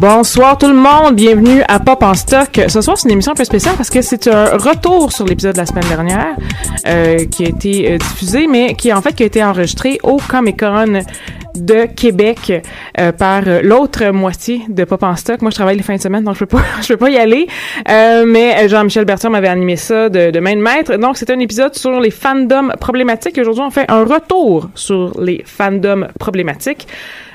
Bonsoir tout le monde, bienvenue à Pop en stock. Ce soir, c'est une émission un peu spéciale parce que c'est un retour sur l'épisode de la semaine dernière euh, qui a été euh, diffusé, mais qui en fait qui a été enregistré au Comic Con de Québec euh, par l'autre moitié de Pop en stock. Moi, je travaille les fins de semaine, donc je peux pas, peux pas y aller. Mais Jean-Michel Bertrand m'avait animé ça de, de main de maître. Donc, c'est un épisode sur les fandoms problématiques. Aujourd'hui, on fait un retour sur les fandoms problématiques.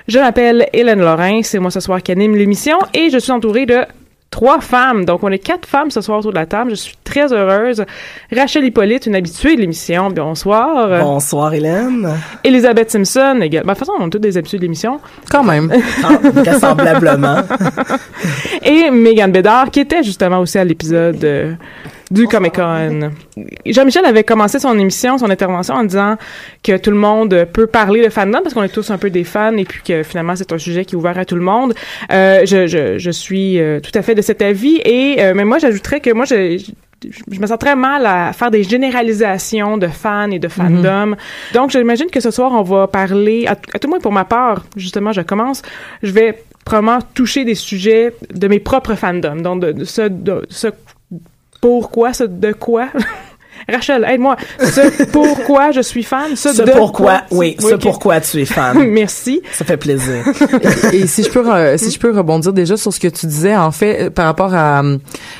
Je m'appelle Hélène Lorrain, c'est moi ce soir qui anime l'émission et je suis entourée de trois femmes. Donc, on est quatre femmes ce soir autour de la table. Je suis très heureuse. Rachel Hippolyte, une habituée de l'émission. Bonsoir. Bonsoir, Hélène. Elisabeth Simpson, également. Ben, de toute façon, on est toutes des habitués de l'émission. Quand même. Vraisemblablement. et Megan Bédard, qui était justement aussi à l'épisode euh, du Comic Con. Jean-Michel avait commencé son émission, son intervention en disant que tout le monde peut parler de fandom parce qu'on est tous un peu des fans et puis que finalement c'est un sujet qui est ouvert à tout le monde. Euh, je, je, je suis euh, tout à fait de cet avis et euh, mais moi j'ajouterais que moi je, je me sens très mal à faire des généralisations de fans et de fandom. Donc, j'imagine que ce soir, on va parler, à, tout le moins pour ma part, justement, je commence, je vais probablement toucher des sujets de mes propres fandoms, donc de, de ce, de ce pourquoi, ce de quoi. Rachel, aide-moi. Ce pourquoi je suis fan, ce, ce de pourquoi, oui, ce pourquoi tu es fan. Merci. Ça fait plaisir. et, et, si je peux, euh, si je peux rebondir déjà sur ce que tu disais, en fait, euh, par rapport à,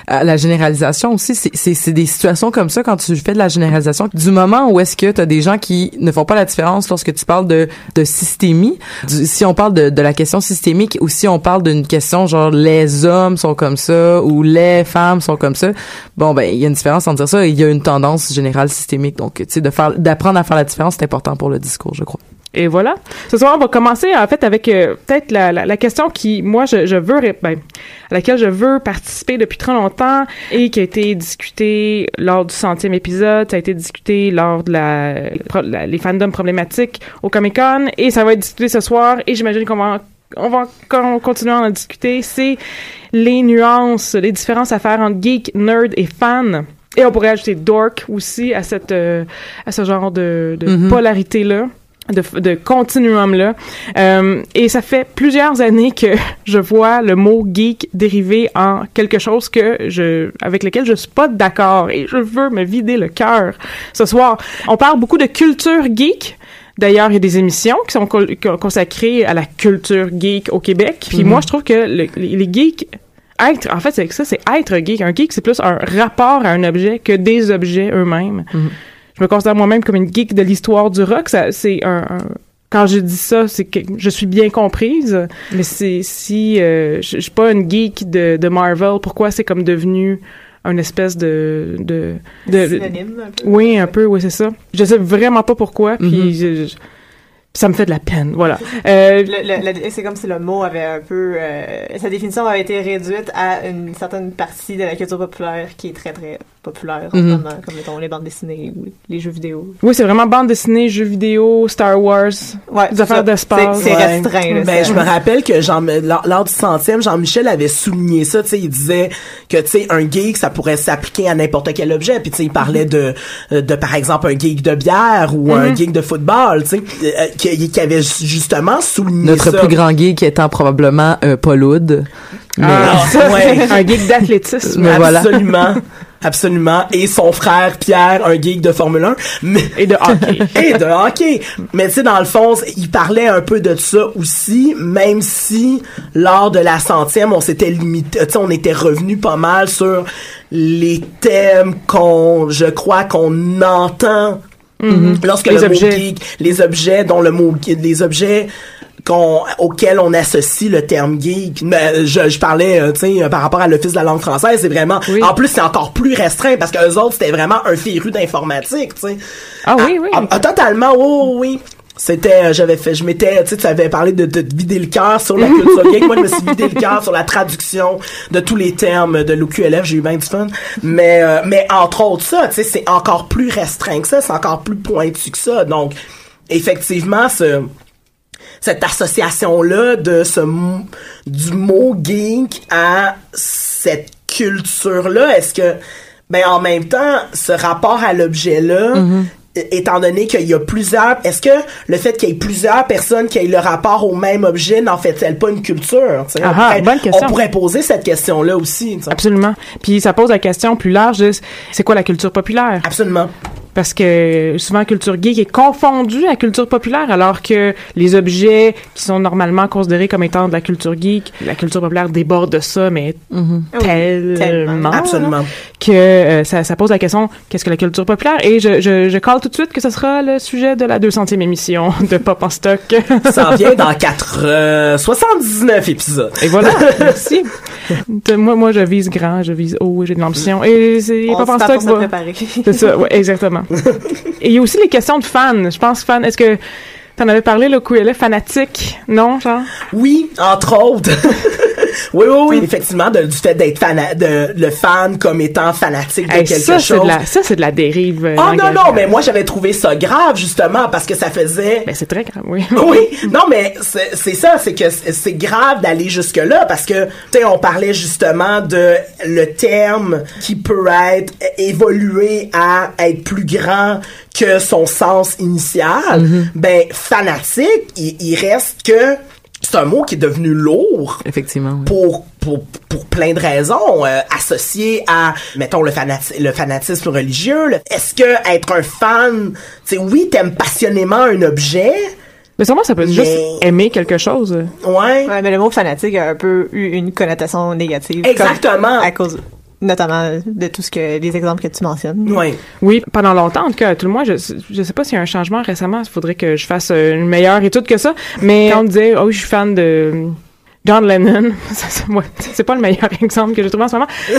à la généralisation aussi, c'est des situations comme ça quand tu fais de la généralisation. Du moment où est-ce que tu as des gens qui ne font pas la différence lorsque tu parles de, de systémie, du, si on parle de, de la question systémique ou si on parle d'une question genre les hommes sont comme ça ou les femmes sont comme ça, bon ben il y a une différence entre dire ça. Il y a une tendance générale systémique. Donc, tu sais, de faire, d'apprendre à faire la différence, c'est important pour le discours, je crois. Et voilà. Ce soir, on va commencer en fait avec euh, peut-être la, la, question qui, moi, je, je veux, ben, à laquelle je veux participer depuis très longtemps et qui a été discutée lors du centième épisode, ça a été discuté lors de la les fandoms problématiques au Comic Con et ça va être discuté ce soir et j'imagine qu'on va on va continuer à en discuter, c'est les nuances, les différences à faire entre geek, nerd et fan. Et on pourrait ajouter dork aussi à cette euh, à ce genre de, de Mhm. polarité là. de, de continuum là. Euh, et ça fait plusieurs années que je vois le mot geek dériver en quelque chose que je, avec lequel je suis pas d'accord et je veux me vider le cœur ce soir. On parle beaucoup de culture geek. D'ailleurs, il y a des émissions qui sont co- co- consacrées à la culture geek au Québec. Puis Mhm. moi, je trouve que le- les geeks être, en fait, c'est ça, c'est être geek. Un geek, c'est plus un rapport à un objet que des objets eux-mêmes. Je me considère moi-même comme une geek de l'histoire du rock. Ça, c'est un, un- quand je dis ça, c'est que je suis bien comprise. Mais c'est si euh, je, je suis pas une geek de, de Marvel, pourquoi c'est comme devenu une espèce de de, de Synonyme, un peu. oui un peu oui c'est ça je sais vraiment pas pourquoi puis Mhm. je- je- ça me fait de la peine voilà. Euh, Le- le- le- c'est comme si le mot avait un peu... euh, sa définition avait été réduite à une certaine partie de la culture populaire qui est très, très populaire Mhm. comme mettons, les bandes dessinées ou les jeux vidéo. oui c'est vraiment bande dessinée jeux vidéo Star Wars Ouais, des c'est affaires d'espace. C'est- restreint, là, Ben, je me rappelle que Jean, lors, lors du centième, Jean-Michel avait souligné ça, tu sais, il disait que, tu sais, un geek, ça pourrait s'appliquer à n'importe quel objet, puis tu sais, il parlait de, euh, de, par exemple, un geek de bière ou un Mhm. geek de football, tu sais, euh, qui, qui avait justement souligné Notre ça. plus grand geek étant probablement euh, Paul Oud. Mais- Ah, Ouais. c'est un geek d'athlétisme. Absolument. Absolument. Et son frère Pierre, un geek de Formule 1. Mais... Et de hockey. Et de hockey. Mais tu sais, dans le fond, il parlait un peu de ça aussi, même si lors de la centième, on s'était limité, tu sais, on était revenu pas mal sur les thèmes qu'on, je crois qu'on entend Mhm. lorsque Les le objets. mot geek, les objets dont le mot, les objets qu'on, auxquels on associe le terme geek. Je, je parlais, euh, tu sais, par rapport à l'Office de la langue française, c'est vraiment, en plus, c'est encore plus restreint parce que eux autres, c'était vraiment un féru d'informatique, tu sais. Ah oui, oui. Ah, ah, totalement, oh, oui. C'était, euh, j'avais fait, je m'étais, tu sais, tu avais parlé de, de te vider le cœur sur la culture geek. Moi, je me suis vidé le cœur sur la traduction de tous les termes de l'OQLF. J'ai eu bien du fun. Mais, euh, mais entre autres, ça, tu sais, c'est encore plus restreint que ça. C'est encore plus pointu que ça. Donc, effectivement, ce, cette association-là de ce, du mot geek à cette culture-là, est-ce que, ben, en même temps, ce rapport à l'objet-là, é- étant donné qu'il y a plusieurs, est-ce que le fait qu'il y ait plusieurs personnes qui aient le rapport au même objet n'en fait-elle pas une culture? Ah on, ah, pourrait, on pourrait poser cette question-là aussi. Absolument. Puis ça pose la question plus large de c'est quoi la culture populaire? Absolument. Parce que souvent, culture geek est confondue à culture populaire, alors que les objets qui sont normalement considérés comme étant de la culture geek, la culture populaire déborde de ça, mais tellement, Absolument. que euh, ça, ça pose la question qu'est-ce que la culture populaire? Et je, je, tout de suite que ce sera le sujet de la 200e émission de Pop en stock. Ça en vient dans 4, euh, 79 épisodes. Et voilà, merci. De- moi, moi, je vise grand, je vise haut, j'ai de l'ambition. Et c'est On Pop se en stock. va-. C'est ça, ouais, exactement. Et il y a aussi les questions de fans. Je pense fans. Est-ce que t'en avais parlé le QLF fanatique, non, genre? Oui, entre autres. oui, oui, oui. Effectivement, de- du fait d'être fan, de le fan comme étant fanatique de quelque ça, chose. de la, ça, c'est de la dérive. euh, Oh non, non, mais moi j'avais trouvé ça grave justement parce que ça faisait. Ben, c'est très grave, oui. oui, non, mais c'est ça, c'est que c'est grave d'aller jusque-là parce que, tu sais, on parlait justement de le terme qui peut être évolué à être plus grand que son sens initial. Ben, fanatique, il, il reste que c'est un mot qui est devenu lourd Effectivement. oui. pour, pour, pour plein de raisons euh, associées à, mettons, le, fanati- le fanatisme religieux. le- Est-ce que être un fan, tu sais, oui, t'aimes passionnément un objet, Mais sûrement, ça peut être juste Mais- aimer quelque chose. ouais, Ouais, mais le mot fanatique a un peu eu une connotation négative. Exactement. comme- à cause, notamment, de tout ce que, les exemples que tu mentionnes. ouais. Oui, pendant longtemps, en tout cas, tout le moins, je, je sais pas s'il y a un changement récemment, il faudrait que je fasse une meilleure étude que ça, mais quand on disait, oh, je suis fan de John Lennon, c'est pas le meilleur exemple que j'ai trouvé en ce moment, euh,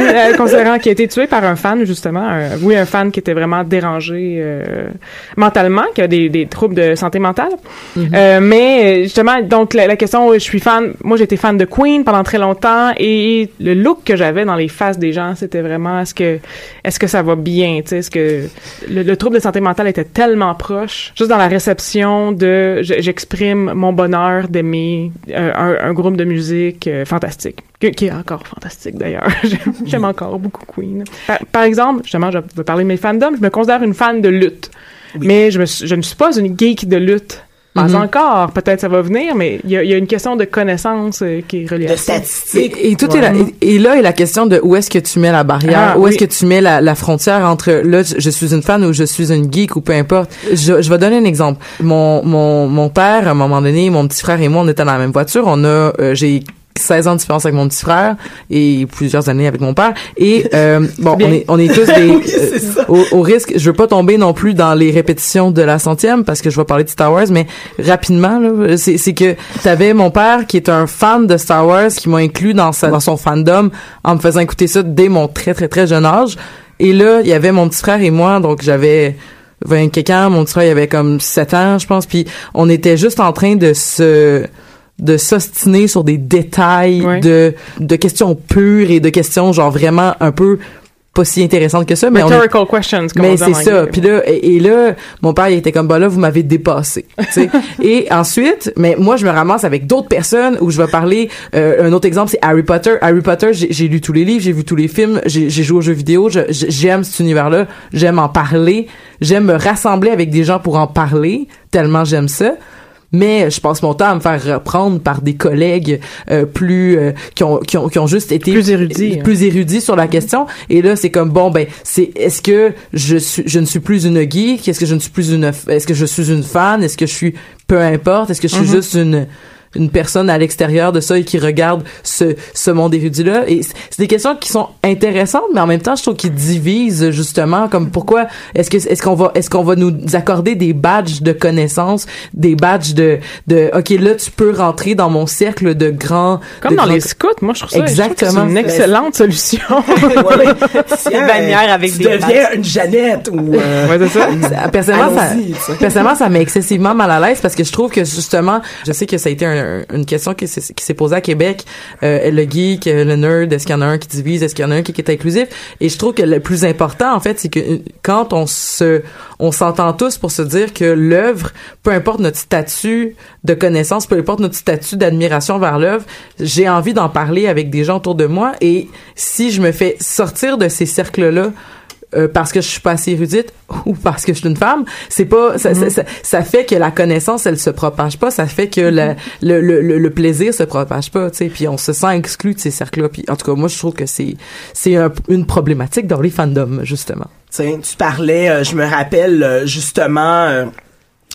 euh, considérant qu'il a été tué par un fan, justement, un- oui, un fan qui était vraiment dérangé euh, mentalement, qui a des, des troubles de santé mentale, Euh, mais justement, donc la, la question, je suis fan, moi j'étais fan de Queen pendant très longtemps et le look que j'avais dans les faces des gens, c'était vraiment est-ce que est-ce que ça va bien, tu sais, est-ce que le, le trouble de santé mentale était tellement proche, juste dans la réception de je- j'exprime mon bonheur d'aimer euh, un, un groupe de musique euh, fantastique, que- qui est encore fantastique d'ailleurs. J'aime- encore beaucoup Queen. Par, par exemple, justement, je vais parler de mes fandoms, je me considère une fan de lutte. Mais je, me suis- je ne suis pas une geek de lutte. Pas Mhm. encore. Peut-être ça va venir, mais il y a, il y a une question de connaissance euh, qui est reliée à ça. Et, et tout est là, et, et là est la question de où est-ce que tu mets la barrière, Ah, où oui. est-ce que tu mets la, la frontière entre là je, je suis une fan ou je suis une geek ou peu importe. Je, je vais donner un exemple. Mon mon mon père à un moment donné, mon petit frère et moi on était dans la même voiture. On a euh, j'ai 16 ans de différence avec mon petit frère et plusieurs années avec mon père. Et euh, bon on est on est tous des Oui, euh, au, au risque. Je veux pas tomber non plus dans les répétitions de la centième parce que je vais parler de Star Wars mais rapidement c'est que t'avais mon père qui est un fan de Star Wars qui m'a inclus dans sa dans son fandom en me faisant écouter ça dès mon très très très jeune âge. Et là il y avait mon petit frère et moi donc j'avais 20 quelqu'un mon petit frère il avait comme 7 ans je pense puis on était juste en train de se de s'ostiner sur des détails de de questions pures et de questions genre vraiment un peu pas si intéressantes que ça mais on est- Rhetorical questions, comme mais c'est ça. puis là et, et là mon père il était comme bah là vous m'avez dépassé tu sais. Et ensuite mais moi je me ramasse avec d'autres personnes où je vais parler euh, un autre exemple c'est Harry Potter. Harry Potter j'ai lu tous les livres j'ai vu tous les films j'ai joué aux jeux vidéo j'aime cet univers là j'aime en parler j'aime me rassembler avec des gens pour en parler tellement j'aime ça mais je passe mon temps à me faire reprendre par des collègues euh, plus euh, qui ont qui ont qui ont juste été Plus érudits, hein. plus érudits sur la question et là c'est comme bon ben c'est est-ce que je suis je ne suis plus une geek? Est-ce que je ne suis plus une est-ce que je suis une fan? Est-ce que je suis peu importe est-ce que je suis Mhm. juste une une personne à l'extérieur de ça et qui regarde ce, ce monde érudit là et c'est des questions qui sont intéressantes mais en même temps je trouve qu'ils divisent justement comme pourquoi est-ce que est-ce qu'on va est-ce qu'on va nous accorder des badges de connaissances des badges de de OK là tu peux rentrer dans mon cercle de grands Comme de dans grands- les scouts, moi je trouve ça trouve Exactement. c'est une excellente solution. Une bannière avec tu des deviens une Jeannette ou euh, Ouais, c'est ça. Personnellement, ça, personnellement, ça met excessivement mal à l'aise parce que je trouve que justement, je sais que ça a été un- une question qui s'est posée à Québec, euh, le geek, euh, le nerd, est-ce qu'il y en a un qui divise, est-ce qu'il y en a un qui est inclusif? Et je trouve que le plus important, en fait, c'est que euh, quand on se, on s'entend tous pour se dire que l'œuvre, peu importe notre statut de connaissance, peu importe notre statut d'admiration vers l'œuvre, j'ai envie d'en parler avec des gens autour de moi. Et si je me fais sortir de ces cercles-là euh, parce que je suis pas assez érudite ou parce que je suis une femme, c'est pas ça, ça, ça, ça fait que la connaissance elle se propage pas, ça fait que la- le, le, le, le plaisir se propage pas, tu sais, puis on se sent exclu de ces cercles-là. Puis en tout cas, moi je trouve que c'est c'est un- une problématique dans les fandoms justement. Tiens, tu parlais, euh, je me rappelle euh, justement euh,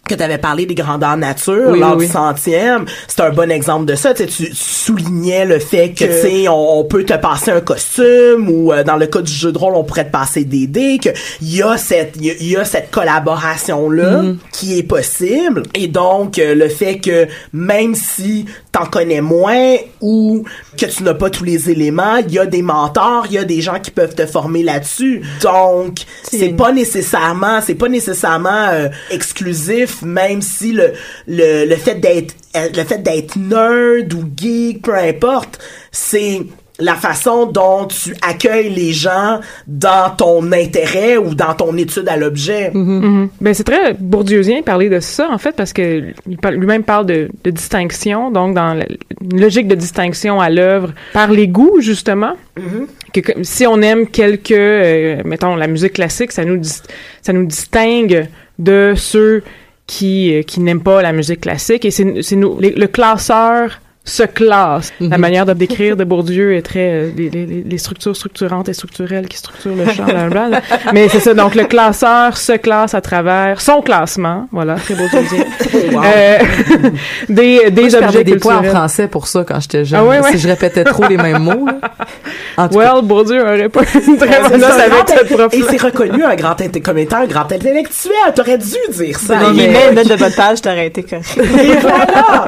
que tu avais parlé des grandeurs nature Oui, lors oui, du centième. C'est un bon exemple de ça. Tu soulignais le fait que, tu sais, on, on peut te passer un costume ou euh, dans le cas du jeu de rôle, on pourrait te passer des dés, qu'il y a cette, il y a- il y, a cette collaboration-là Mhm. qui est possible. Et donc, euh, le fait que même si t'en connais moins ou que tu n'as pas tous les éléments, il y a des mentors, il y a des gens qui peuvent te former là-dessus. Donc, c'est pas nécessairement, c'est pas nécessairement euh, exclusif, même si le le, le fait d'être le fait d'être nerd ou geek, peu importe, c'est la façon dont tu accueilles les gens dans ton intérêt ou dans ton étude à l'objet. Mhm. Ben c'est très bourdieusien parler de ça en fait parce que lui-même parle de, de distinction donc dans la- une logique de distinction à l'œuvre par les goûts justement que, que- si on aime quelque euh, mettons la musique classique ça nous ça nous distingue de ceux qui euh, qui n'aiment pas la musique classique et c'est c'est nous les- le classeur se classe. La manière de décrire de Bourdieu est très euh, les, les, les- les structures structurantes et structurelles qui structurent le champ, blablabla. Mais c'est ça. Donc le classeur se classe à travers son classement, voilà, très bourdieusien. Wow. Euh, des des Moi, je objets perdais des points en culturels. français pour ça quand j'étais jeune. Ah ouais, ouais. Si je répétais trop les mêmes mots. En tout Well, Bourdieu aurait pas une très bonne note ça, avec cette prof. Et c'est reconnu un grand comme étant un grand intellectuel. T'aurais dû dire ça. Les Mais- mails notes de votre page, t'aurais été correct. Et voilà!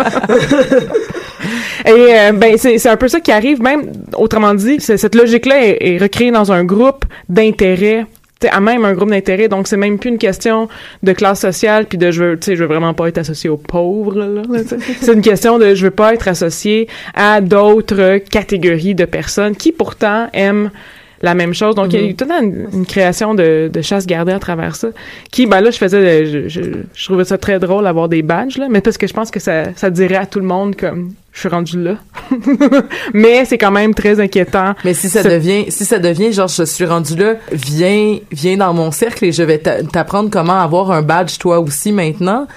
Et euh, ben c'est un peu ça qui arrive. Même autrement dit, cette logique-là est, est recréée dans un groupe d'intérêt à même un groupe d'intérêt donc c'est même plus une question de classe sociale puis de je veux je veux vraiment pas être associé aux pauvres là, là, c'est une question de je veux pas être associé à d'autres catégories de personnes qui pourtant aiment la même chose. Donc, il y a eu tout le temps une, une création de, de chasse gardée à travers ça. Qui, ben là, je faisais, je, je, je trouvais ça très drôle d'avoir des badges, là, mais parce que je pense que ça, ça dirait à tout le monde comme, je suis rendu là. mais c'est quand même très inquiétant. Mais si ça devient, si ça devient genre je suis rendu là, viens, viens dans mon cercle et je vais t'a- t'apprendre comment avoir un badge toi aussi maintenant.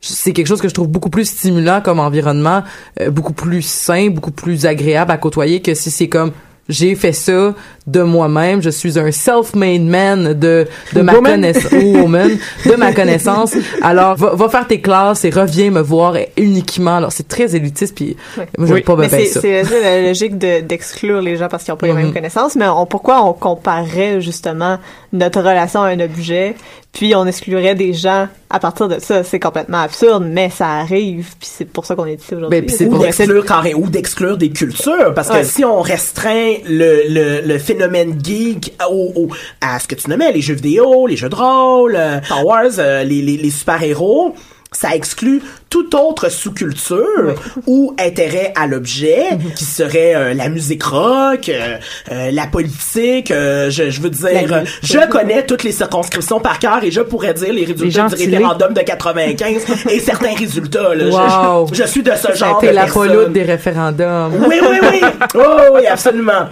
C'est quelque chose que je trouve beaucoup plus stimulant comme environnement, euh, beaucoup plus sain, beaucoup plus agréable à côtoyer que si c'est comme j'ai fait ça de moi-même, je suis un self-made man de de ma connaissance de ma connaissance. Alors va, va faire tes classes et reviens me voir uniquement. Alors c'est très élitiste puis moi j'aime pas mais c'est ça. c'est c'est la logique de- d'exclure les gens parce qu'ils n'ont pas les Mhm. mêmes connaissances. Mais on, pourquoi on comparerait justement notre relation à un objet, puis on exclurait des gens à partir de ça? C'est complètement absurde, mais ça arrive, puis c'est pour ça qu'on est ici aujourd'hui. ou d'exclure carré- ou d'exclure des cultures parce que Ouais. si on restreint le, le, le phénomène geek au, au- à ce que tu nommais les jeux vidéo les jeux de rôle euh, Star Wars euh, les, les, les super héros ça exclut toute autre sous-culture ou intérêt à l'objet qui serait euh, la musique rock, euh, euh, la politique, je, je veux dire, La je connais toutes les circonscriptions par cœur et je pourrais dire les résultats gens du référendum de 95 et certains résultats. Là, Je- Wow. je, je suis de ce genre de la personne. poloute des référendums. Oui, oui, oui. Oh, oui, absolument.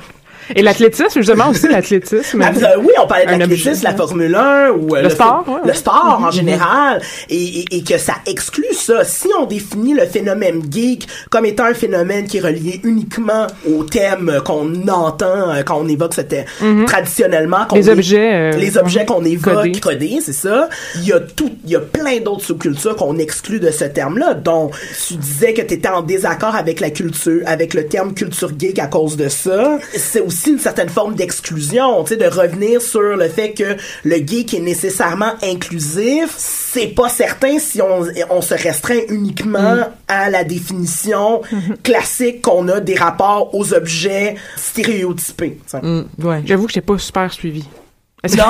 Et l'athlétisme, justement aussi l'athlétisme. Ah, oui, on parlait de l'athlétisme, la Formule 1 ou euh, Le sport, ouais, le sport en Mhm. général, et, et, et que ça exclut ça. Si on définit le phénomène geek comme étant un phénomène qui est relié uniquement au thème qu'on entend euh, quand on évoque ce thème, Mhm. traditionnellement, Les objets, euh, les objets qu'on évoque, codés. c'est ça. Il y a tout, il y a plein d'autres sous-cultures qu'on exclut de ce terme-là. Donc, tu disais que tu étais en désaccord avec la culture, avec le terme culture geek à cause de ça. C'est aussi une certaine forme d'exclusion, tu sais, de revenir sur le fait que le geek est nécessairement inclusif. C'est pas certain si on, on se restreint uniquement Mm. à la définition classique qu'on a des rapports aux objets stéréotypés. sais. J'avoue que j'ai pas super suivi. Non.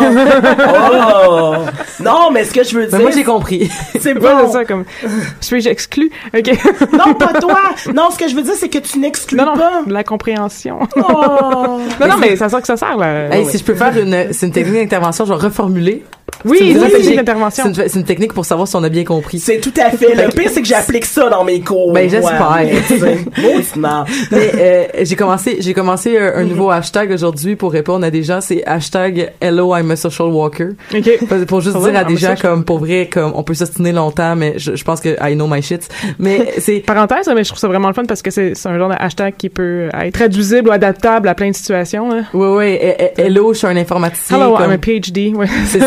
Oh. Non, mais ce que je veux dire. Ben, moi, j'ai compris. C'est bon. ça, comme. Suis-je exclu? OK. Non, pas toi. Non, ce que je veux dire, c'est que tu n'exclus Non, non, pas. de la compréhension. Oh. non, non, mais ça sert que ça sert, là. Hey, si je peux faire une, c'est une technique d'intervention, je vais reformuler. Oui, C'est une oui, technique oui, d'intervention. C'est une, c'est une technique pour savoir si on a bien compris. C'est tout à fait. Le pire, c'est que j'applique ça dans mes cours. Ben, j'espère. Mais euh, j'ai commencé, j'ai commencé un, un nouveau hashtag aujourd'hui pour répondre à des gens. C'est hashtag Hello, I'm a social walker. OK. Pour- juste dire à des gens comme pour vrai, comme on peut s'ostiner longtemps, mais je, je pense que I know my shit. Mais c'est Parenthèse, mais je trouve ça vraiment le fun parce que c'est un genre de hashtag qui peut être traduisible ou adaptable à plein de situations. hein. ouais ouais. eh, eh, Hello, je suis un informaticien. Hello, comme- I'm a PhD. Ouais. C'est ça.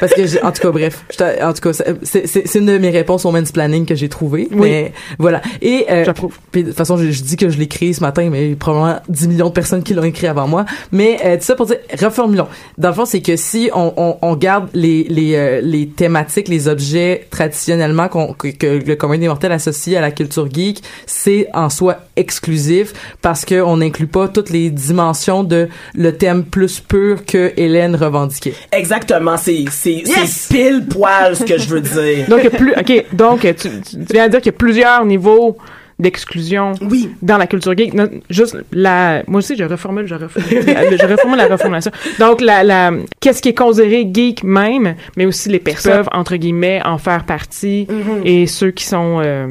Parce que, j'ai- en tout cas, bref, en tout cas, c'est c'est- c'est une de mes réponses au planning que j'ai trouvé. Oui. Mais voilà. Et euh, J'approuve. puis de toute façon, je, je dis que je l'ai créé ce matin, mais il y a probablement 10 millions de personnes qui l'ont écrit avant moi. Mais euh, tout ça pour dire, reformulons. Dans le fond, c'est que si on, on, on garde les les, euh, les thématiques, les objets traditionnellement qu'on que, que le commun des mortels associe à la culture geek, c'est en soi exclusif parce que on n'inclut pas toutes les dimensions de le thème plus pur que Hélène revendiquait. Exactement. C'est, c'est, Yes! c'est pile poil ce que je veux dire. Donc, plus, OK, donc, tu, viens de dire qu'il y a plusieurs niveaux d'exclusion Oui. dans la culture geek. Non, juste la, moi aussi, je reformule, je reformule, je reformule la reformulation. Donc, la, la, qu'est-ce qui est considéré geek même, mais aussi les personnes entre guillemets, en faire partie Mhm. et ceux qui sont, euh,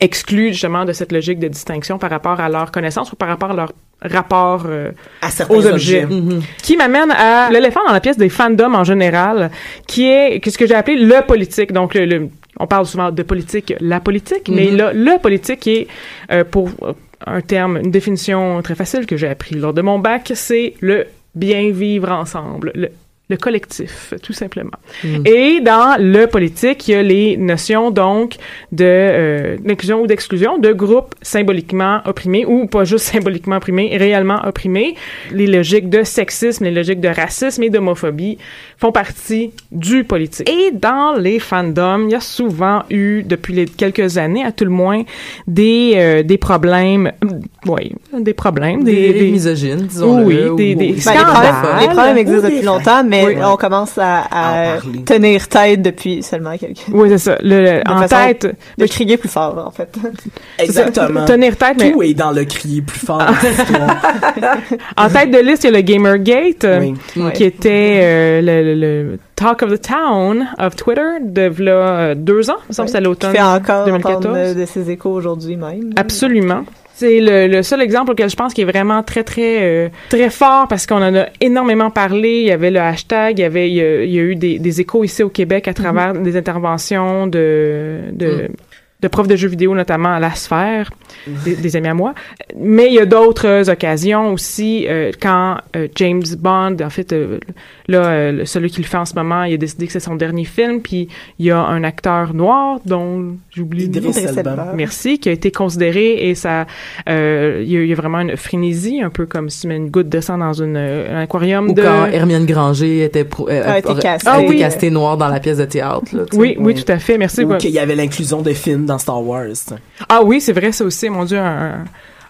exclus, justement, de cette logique de distinction par rapport à leur connaissance ou par rapport à leur rapport euh, aux objets. objets. Mhm. Qui m'amène à l'éléphant dans la pièce des fandoms en général, qui est ce que j'ai appelé le politique. Donc, le, le- on parle souvent de politique, la politique, mais Mhm. là, le politique qui est, euh, pour euh, un terme, une définition très facile que j'ai appris lors de mon bac, c'est le bien vivre ensemble. Le, le collectif, tout simplement. Mhm. Et dans le politique, il y a les notions donc de euh, d'inclusion ou d'exclusion de groupes symboliquement opprimés ou pas juste symboliquement opprimés, réellement opprimés. Les logiques de sexisme, les logiques de racisme et d'homophobie font partie du politique. Et dans les fandoms, il y a souvent eu depuis les quelques années à tout le moins des euh, des problèmes, oui, des problèmes, Des, des, des misogynes, disons-le. oui, ou- des, ou- des Ben, les, scandales. problèmes, les problèmes existent depuis longtemps, mais mais Oui. on commence à, tenir tête depuis seulement quelques... Oui, c'est ça. Le, le- De en tête, De crier plus fort, en fait. c'est. Exactement. tenir tête, mais Tout est dans le crier plus fort. en tête de liste, il y a le Gamergate, Oui. qui était euh, le, le- le Talk of the Town of Twitter de v'là, euh, deux ans, me semble que c'était à Qui l'automne fait encore 2014. entendre de, de ses échos aujourd'hui même. Absolument. C'est le, le seul exemple auquel je pense qui est vraiment très très euh, très fort parce qu'on en a énormément parlé. Il y avait le hashtag, il y avait il y a, il y a eu des, des échos ici au Québec à travers des interventions de de, de profs de jeux vidéo notamment à la sphère, des, des amis à moi. Mais il y a d'autres occasions aussi euh, quand euh, James Bond, en fait euh, là euh, celui qui le fait en ce moment, il a décidé que c'est son dernier film, puis il y a un acteur noir dont j'oublie le nom. Idriss Elba. Merci, qui a été considéré et ça, euh, il y, a- il y a vraiment une frénésie, un peu comme si tu mets une goutte de sang dans une, un aquarium Ou de. quand Hermione Granger était pro- euh, A été castée. a Ah été oui. castée noire dans la pièce de théâtre. Là. Oui, oui, Oui. tout à fait. Merci. Ou qu'il y avait l'inclusion de dans Star Wars. Ah oui, c'est vrai, ça aussi, mon Dieu, un,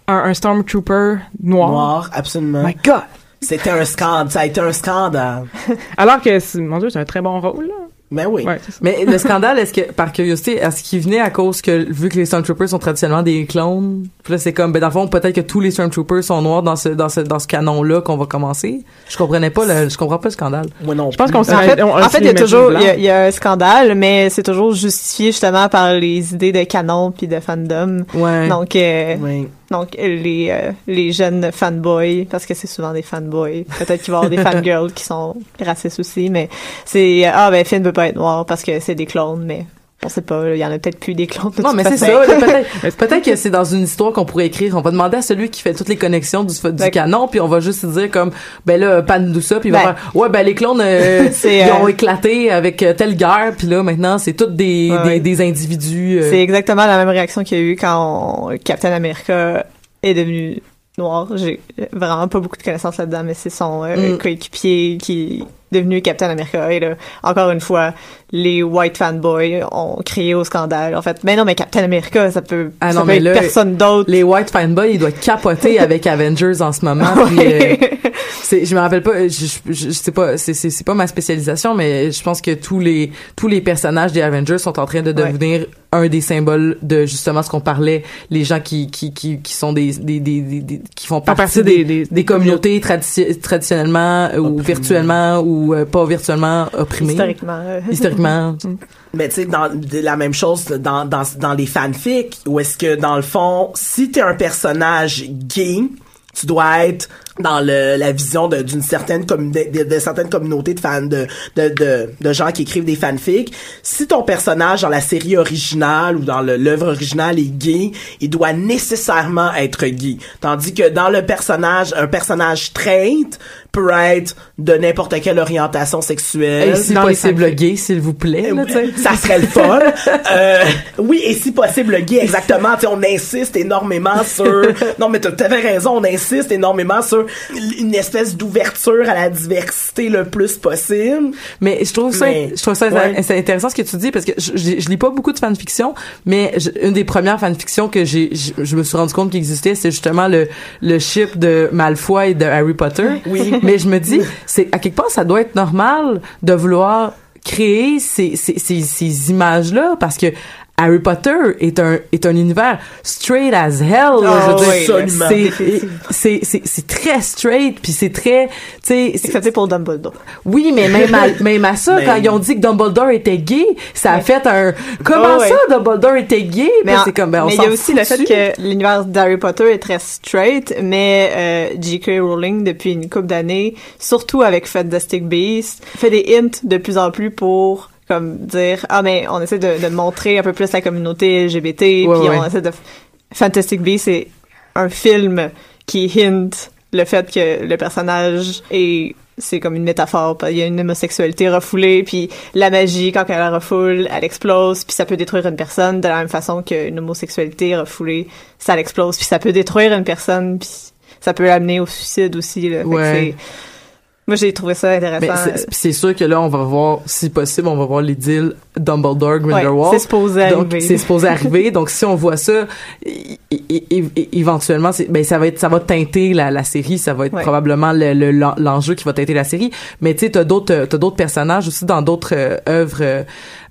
un, un Stormtrooper noir. Noir, absolument. My God! C'était un scandale. Ça a été un scandale. Alors que, c'est- mon Dieu, c'est un très bon rôle, là. Ben oui. Ouais. Mais le scandale, est-ce que, par curiosité, est-ce qu'il venait à cause que, vu que les Stormtroopers sont traditionnellement des clones, puis là, c'est comme, ben, dans le fond, peut-être que tous les Stormtroopers sont noirs dans ce, dans ce, dans ce canon-là qu'on va commencer? Je comprenais pas le, je comprends pas le scandale. Moi non Je pense qu'on fait, on- on en fait, il y a toujours, il y a, il y a un scandale, mais c'est toujours justifié justement par les idées de canon puis de fandom. Ouais. Donc, euh, Oui. Donc les euh, les jeunes fanboys, parce que c'est souvent des fanboys. Peut-être qu'il va y avoir des fangirls qui sont racistes aussi, mais c'est ah ben Finn veut pas être noir parce que c'est des clones, mais on sait pas. Il y en a peut-être plus des clones. de Non, mais c'est ça. Peut-être que c'est dans une histoire qu'on pourrait écrire. On va demander à celui qui fait toutes les connexions du, du canon, puis on va juste dire comme, ben là, pan nous ça, puis il va Ben. faire, ouais, ben les clones, euh, ils ont euh, éclaté avec euh, telle guerre, puis là, maintenant, c'est tous des, Ouais, des, ouais. des individus. euh, C'est exactement la même réaction qu'il y a eu quand on- Captain America est devenu noir. J'ai vraiment pas beaucoup de connaissances là-dedans, mais c'est son Mm. coéquipier qui devenu Captain America. Et là, encore une fois, les white fanboys ont crié au scandale. En fait, mais non, mais Captain America, ça peut, Ah ça non, peut mais être là, personne d'autre. les white fanboys, ils doivent capoter avec Avengers en ce moment. puis, Ouais. euh, c'est, je me rappelle pas, je, je, je sais pas, c'est, c'est, pas ma spécialisation, mais je pense que tous les, tous les personnages des Avengers sont en train de Ouais. devenir un des symboles de justement ce qu'on parlait, les gens qui, qui, qui, qui sont des, des, des, qui font partie, partie des, des- communautés traditi- traditionnellement euh, ou Opprimées. virtuellement ou euh, pas virtuellement opprimées. Historiquement. euh, Historiquement. Mais tu sais, dans la même chose dans, dans, dans les fanfics, où est-ce que, dans le fond, si t'es un personnage gay, tu dois être dans le, la vision d'une certaine communauté, de, de certaines communautés de fans, de, de, de, de gens qui écrivent des fanfics. Si ton personnage dans la série originale ou dans l'œuvre originale est gay, il doit nécessairement être gay. Tandis que dans le personnage, un personnage straight peut être de n'importe quelle orientation sexuelle. Et si dans possible gay, s'il vous plaît. là, tu. Ça serait le fun. Euh, oui, et si possible, le gay, exactement. Tu on insiste énormément sur... Non, mais t'as t'avais raison, on insiste énormément sur une espèce d'ouverture à la diversité le plus possible. Mais je trouve ça, Mais- je trouve ça ouais. intéressant ce que tu dis parce que je, je, je lis pas beaucoup de fanfiction, mais je- une des premières fanfictions que j'ai, je, je me suis rendu compte qu'il existait, c'est justement le le ship de Malfoy et de Harry Potter. Oui. Mais je me dis, c'est à quelque part ça doit être normal de vouloir créer ces ces ces, ces images là parce que Harry Potter est un est un univers straight as hell. Ah oui, absolument. C'est- c'est très straight puis c'est très tu sais pour Dumbledore. oui, mais même à, même à ça, Mais- quand ils ont dit que Dumbledore était gay, ça a fait un comment Oh, ouais. ça Dumbledore était gay? Mais, Puis en- c'est comme ben, on mais il y a aussi le fait que l'univers d'Harry Potter est très straight, mais euh, J.K. Rowling, depuis une couple d'années, surtout avec Fantastic Beasts, fait des hints de plus en plus pour comme dire ah mais on essaie de, de montrer un peu plus la communauté LGBT puis Ouais, ouais. on essaie de Fantastic Beasts c'est un film qui hint le fait que le personnage est c'est comme une métaphore. Il y a une homosexualité refoulée, puis la magie, quand elle la refoule, elle explose, puis ça peut détruire une personne de la même façon qu'une homosexualité refoulée, ça l'explose, puis ça peut détruire une personne, puis ça peut l'amener au suicide aussi. Là. Fait Ouais. Moi, j'ai trouvé ça intéressant. C'est- sûr que là, on va voir, si possible, on va voir les deals Dumbledore, Grindelwald. c'est supposé arriver. c'est supposé arriver. Donc, si on voit ça, é- éventuellement, ben, ça va être, ça va teinter la, la série. Ça va être Ouais. probablement le- le- l'en- l'enjeu qui va teinter la série. Mais tu sais, t'as d'autres, t'as d'autres personnages aussi dans d'autres euh, œuvres, euh,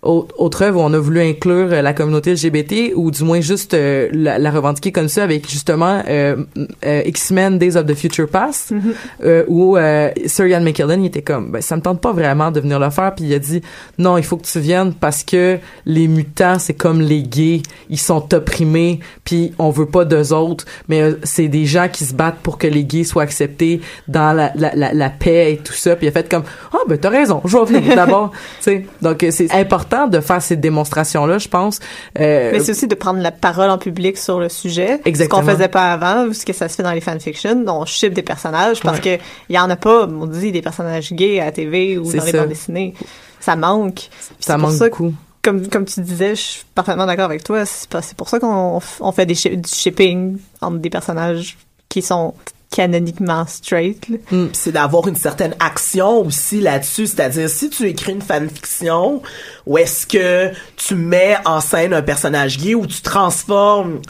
au- autres œuvres où on a voulu inclure euh, la communauté LGBT ou du moins juste euh, la, la revendiquer comme ça avec justement euh, euh, X-Men Days of the Future Past euh, où euh, Sir Ian McKellen il était comme ben, ça me tente pas vraiment de venir le faire puis il a dit non il faut que tu viennes parce que les mutants c'est comme les gays. Ils sont opprimés puis on veut pas d'eux autres. Mais c'est des gens qui se battent pour que les gays soient acceptés dans la, la, la, la paix et tout ça. Puis il a fait comme ah ben t'as raison je vais venir d'abord. Tu sais donc c'est important de faire ces démonstrations là je pense Euh, Mais c'est aussi de prendre la parole en public sur le sujet. Exactement. Ce qu'on faisait pas avant, ce que ça se fait dans les fanfictions. On ship des personnages parce Ouais. que il y en a pas, on dit, des personnages gays à la TV ou dans les bandes dessinées. Ça manque. Puis Ça c'est pour manque ça que, beaucoup. Comme, comme tu disais, je suis parfaitement d'accord avec toi. C'est pour ça qu'on on fait des du shipping entre des personnages qui sont canoniquement straight. Mm. c'est d'avoir une certaine action aussi là-dessus. C'est-à-dire, si tu écris une fanfiction, où est-ce que tu mets en scène un personnage gay ou tu transformes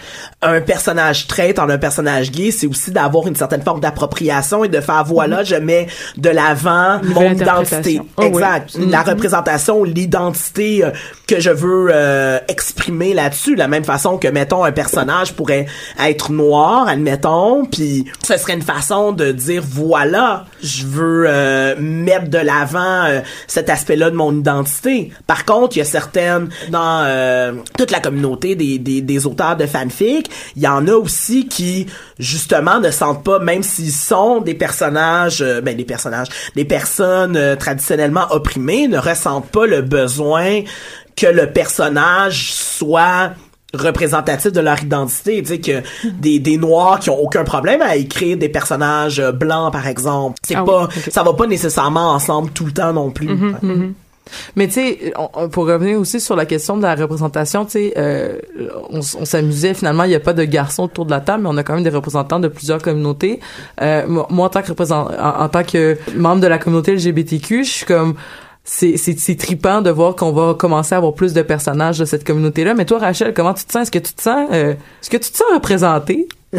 un personnage straight en un personnage gay, c'est aussi d'avoir une certaine forme d'appropriation et de faire, voilà, je mets de l'avant mon identité. Oh oui. exact. La représentation, l'identité euh, que je veux euh, exprimer là-dessus. De la même façon que, mettons, un personnage pourrait être noir, admettons, puis ce serait une façon de dire, voilà, je veux euh, mettre de l'avant euh, cet aspect-là de mon identité. Par contre, il y a certaines, dans euh, toute la communauté des, des, des auteurs de fanfic, il y en a aussi qui, justement, ne sentent pas, même s'ils sont des personnages, euh, ben des personnages, des personnes euh, traditionnellement opprimées, ne ressentent pas le besoin que le personnage soit représentatif de leur identité, tu sais que des, des noirs qui ont aucun problème à écrire des personnages euh, blancs par exemple. C'est Ah oui, pas ça va pas nécessairement ensemble tout le temps non plus. Mhm, mhm. Mais tu sais, pour revenir aussi sur la question de la représentation, tu sais, euh, on, s'amusait finalement, il n'y a pas de garçons autour de la table, mais on a quand même des représentants de plusieurs communautés. Euh, moi, en tant que représentant, en, en tant que membre de la communauté LGBTQ, je suis comme c'est c'est c'est trippant de voir qu'on va commencer à avoir plus de personnages de cette communauté là mais toi Rachel comment tu te sens? Est-ce que tu te sens euh, est-ce que tu te sens représentée?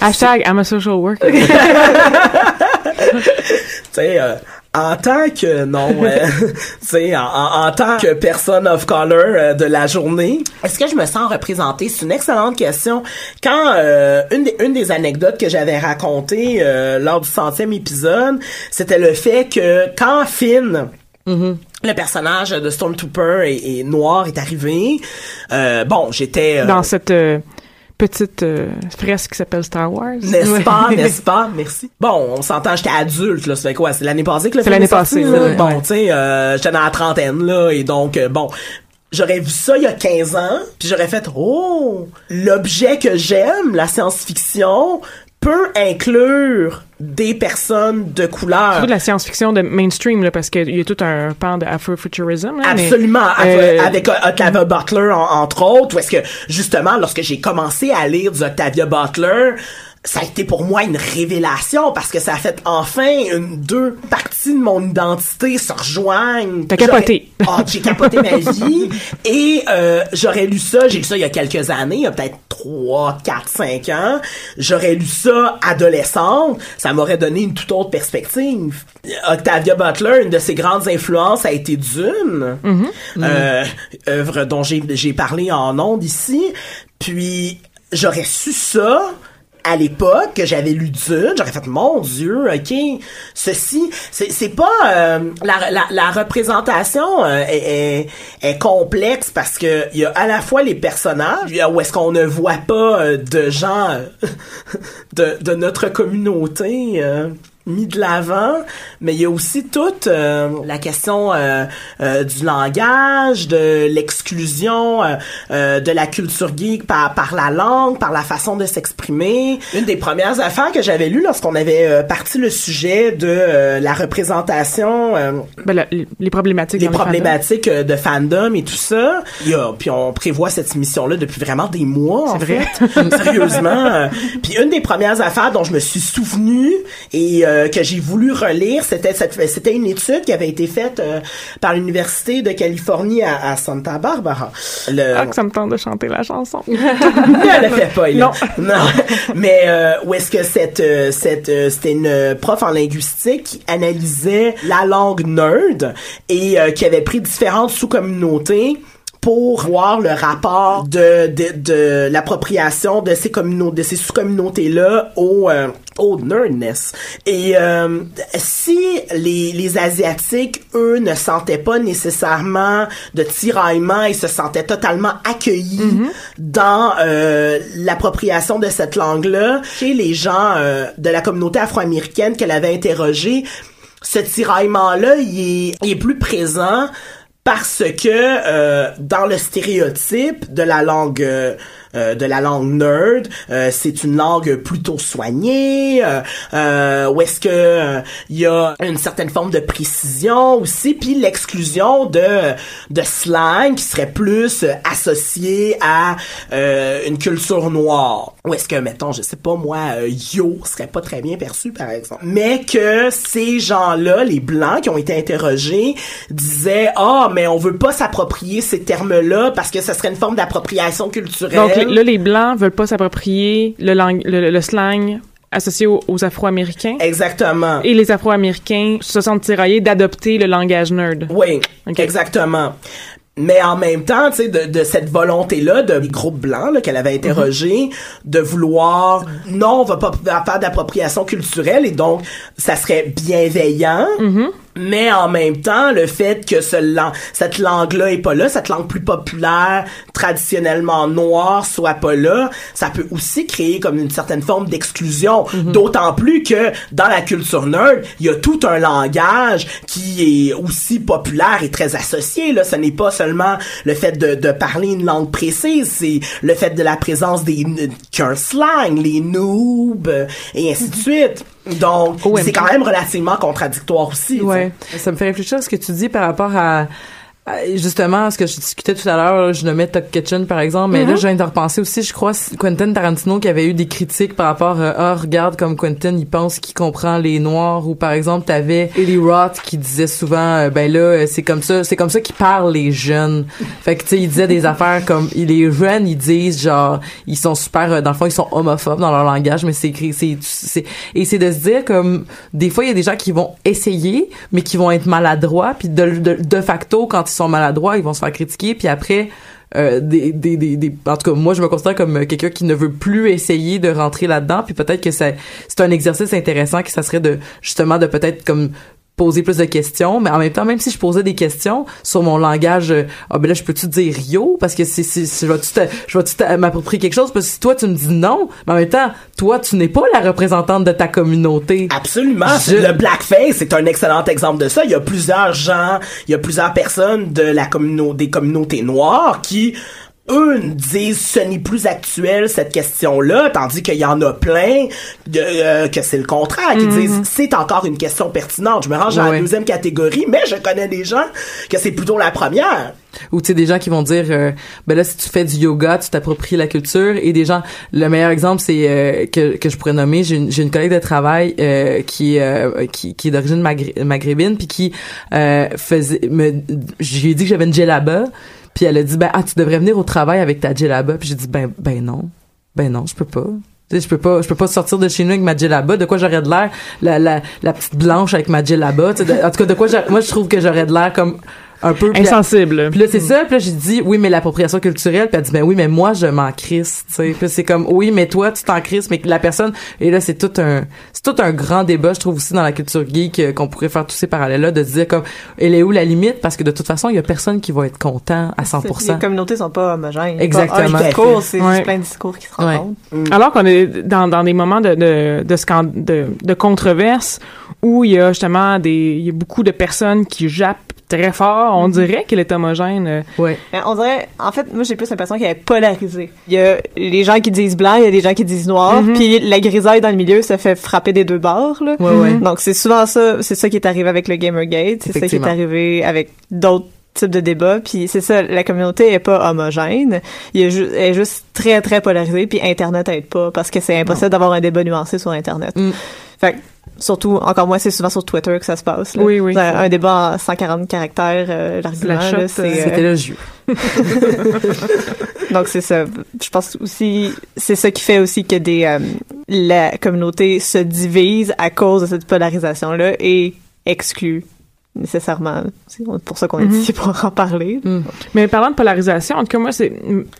Hashtag I'm a social worker. Tu sais, euh, en tant que non, euh, tu sais, en, en, en tant que personne of color euh, de la journée, est-ce que je me sens représentée? C'est une excellente question. Quand euh, une des une des anecdotes que j'avais racontées euh, lors du centième épisode, c'était le fait que quand Finn Le personnage de Stormtrooper et, et Noir est arrivé. Euh, bon, j'étais euh, Dans cette euh, petite euh, fresque qui s'appelle Star Wars. N'est-ce pas, n'est-ce pas? Merci. Bon, on s'entend, j'étais adulte, là. Ça fait quoi? C'est l'année passée que le C'est l'année sorti, passée, là? ouais. Bon, tu sais, euh, j'étais dans la trentaine, là, et donc, euh, bon... J'aurais vu ça il y a 15 ans, puis j'aurais fait « Oh! L'objet que j'aime, la science-fiction, peut inclure des personnes de couleur. Surtout de la science-fiction de mainstream, là, parce qu'il y a tout un pan de Afrofuturism. là, mais, Absolument, euh, avec euh, Octavia Butler en- entre autres, où est-ce que justement lorsque j'ai commencé à lire du Octavia Butler, ça a été pour moi une révélation parce que ça a fait enfin une deux parties de mon identité se rejoignent. T'as capoté. Ah, j'ai capoté ma vie et euh, j'aurais lu ça, j'ai lu ça il y a quelques années, il y a peut-être 3, 4, 5 ans. J'aurais lu ça adolescente, ça m'aurait donné une toute autre perspective. Octavia Butler, une de ses grandes influences a été Dune, euh, œuvre dont j'ai j'ai parlé en ondes ici. Puis j'aurais su ça à l'époque que j'avais lu Dune, j'aurais fait mon Dieu, ok, ceci, c'est pas euh, la, la, la représentation euh, est, est, est complexe parce que il y a à la fois les personnages, où est-ce qu'on ne voit pas euh, de gens euh, de, de notre communauté mis de l'avant, mais il y a aussi toute euh, la question euh, euh, du langage, de l'exclusion de la culture geek par, par la langue, par la façon de s'exprimer. Une des premières affaires que j'avais lues lorsqu'on avait parti le sujet de la représentation ben, les problématiques. les problématiques de fandom et tout ça. Il y a, puis on prévoit cette émission-là depuis vraiment des mois, en vrai. fait. Sérieusement. Puis une des premières affaires dont je me suis souvenu et euh, que j'ai voulu relire. C'était c'était une étude qui avait été faite euh, par l'université de Californie à, à Santa Barbara. Le, Ah, que ça me tente de chanter la chanson. ne le fait pas, Non. non. non. Mais euh, où est-ce que cette cette c'était une prof en linguistique qui analysait la langue nerd et qui avait pris différentes sous-communautés pour voir le rapport de de, de l'appropriation de ces communautés de ces sous-communautés là au euh, au nerdness. Et euh, si les les asiatiques eux ne sentaient pas nécessairement de tiraillement et se sentaient totalement accueillis dans euh, l'appropriation de cette langue-là chez les gens euh, de la communauté afro-américaine qu'elle avait interrogée ce tiraillement-là il est, il est plus présent parce que euh, dans le stéréotype de la langue euh, de la langue nerd, euh, c'est une langue plutôt soignée, euh, euh, où est-ce que euh, il y a une certaine forme de précision aussi, puis l'exclusion de de slang qui serait plus euh, associé à euh, une culture noire. Où est-ce que mettons, je sais pas moi, euh, yo serait pas très bien perçu par exemple, mais que ces gens-là, les blancs qui ont été interrogés, disaient ah mais on veut pas s'approprier ces termes-là parce que ce serait une forme d'appropriation culturelle. Les- là, les Blancs veulent pas s'approprier le, lang- le, le slang associé aux, aux Afro-Américains. Exactement. Et les Afro-Américains se sentent tiraillés d'adopter le langage nerd. Oui, exactement. Mais en même temps, tu sais, de, de cette volonté-là de blancs là, qu'elle avait interrogé, de vouloir, non, on va pas faire d'appropriation culturelle et donc ça serait bienveillant. Mais en même temps, le fait que ce lang- cette langue-là est pas là, cette langue plus populaire, traditionnellement noire, soit pas là, ça peut aussi créer comme une certaine forme d'exclusion. D'autant plus que dans la culture nerd, il y a tout un langage qui est aussi populaire et très associé. Là, ce n'est pas seulement le fait de, de parler une langue précise, c'est le fait de la présence des qu'un slang, les noobs et ainsi de suite. Donc, c'est quand même relativement contradictoire aussi. Ouais. Ça me fait réfléchir à ce que tu dis par rapport à- justement ce que je discutais tout à l'heure. Je nommais Top Kitchen par exemple, mais là Mhm. je viens de repenser aussi. Je crois Quentin Tarantino qui avait eu des critiques par rapport à ah regarde comme Quentin il pense qu'il comprend les noirs ou par exemple t'avais Eli Roth qui disait souvent euh, ben là euh, c'est comme ça c'est comme ça qu'ils parlent les jeunes. Fait que tu sais il disait des affaires comme les jeunes ils disent genre ils sont super euh, dans le fond ils sont homophobes dans leur langage mais c'est écrit c'est c'est et c'est de se dire comme des fois il y a des gens qui vont essayer mais qui vont être maladroits puis de, de, de facto quand sont maladroits ils vont se faire critiquer puis après euh, des, des, des, des- en tout cas moi je me considère comme euh, quelqu'un qui ne veut plus essayer de rentrer là-dedans puis peut-être que c'est un exercice intéressant que ça serait de justement de peut-être comme poser plus de questions mais en même temps même si je posais des questions sur mon langage euh, ah ben là je peux-tu dire yo? Parce que c'est c'est je vais-tu te- je vais-tu te- m'approprier quelque chose? Parce que si toi tu me dis non mais en même temps toi tu n'es pas la représentante de ta communauté Absolument. Je- Le blackface c'est un excellent exemple de ça. Il y a plusieurs gens, il y a plusieurs personnes de la communauté, des communautés noires qui eux disent ce n'est plus actuel cette question-là, tandis qu'il y en a plein de, euh, que c'est le contraire, qui Mhm. disent c'est encore une question pertinente. Je me range Ouais. la deuxième catégorie, mais je connais des gens que c'est plutôt la première. ou tu sais des gens qui vont dire euh, ben là si tu fais du yoga tu t'appropries la culture et des gens le meilleur exemple c'est euh, que que je pourrais nommer j'ai une, collègue de travail euh, qui est qui, qui est d'origine maghrébine puis qui euh, faisait me j'ai dit que j'avais une djellaba puis elle a dit ben ah tu devrais venir au travail avec ta djellaba puis j'ai dit ben ben non ben non je peux pas je peux pas, je peux pas sortir de chez nous avec ma djellaba. De quoi j'aurais de l'air, la, la, la petite blanche avec ma djellaba. En tout cas, de quoi moi je trouve que j'aurais de l'air comme un peu Insensible. Puis là c'est ça, puis là j'ai dit oui mais l'appropriation culturelle, puis elle dit ben oui mais moi je m'en crisse, tu sais. Puis c'est comme oui mais toi tu t'en crisses, mais la personne et là c'est tout un c'est tout un grand débat je trouve aussi dans la culture geek euh, qu'on pourrait faire tous ces parallèles là de se dire comme elle est où la limite? Parce que de toute façon il y a personne qui va être content à 100%. Les communautés sont pas homogènes. Exactement. Pas un discours, c'est Ouais. plein de discours qui se rencontrent. Alors qu'on est dans, dans des moments de, de, de, de, de controverse où il y a justement des, il y a beaucoup de personnes qui jappent très fort, on dirait qu'il est homogène. euh. Ouais. Mais on dirait, en fait, moi j'ai plus l'impression qu'il est polarisé. Il y a les gens qui disent blanc, il y a des gens qui disent noir, Mhm. puis la grisaille dans le milieu se fait frapper des deux bords. Là. Ouais, ouais. Donc c'est souvent ça, c'est ça qui est arrivé avec le Gamergate, c'est ça qui est arrivé avec d'autres type de débat. Puis c'est ça, la communauté est pas homogène. Il est, ju- elle est juste très, très polarisée. Puis Internet aide pas parce que c'est impossible d'avoir un débat nuancé sur Internet. Fait que, surtout, encore moins, c'est souvent sur Twitter que ça se passe. là. Oui, oui. Un, un débat en 140 caractères, euh, l'argument, La c'est... euh, euh, C'était le jeu. donc c'est ça. Je pense aussi, c'est ça qui fait aussi que des euh, la communauté se divise à cause de cette polarisation là et exclut nécessairement. C'est pour ça qu'on est Mhm. ici pour en parler. Mais parlant de polarisation, en tout cas, moi, c'est,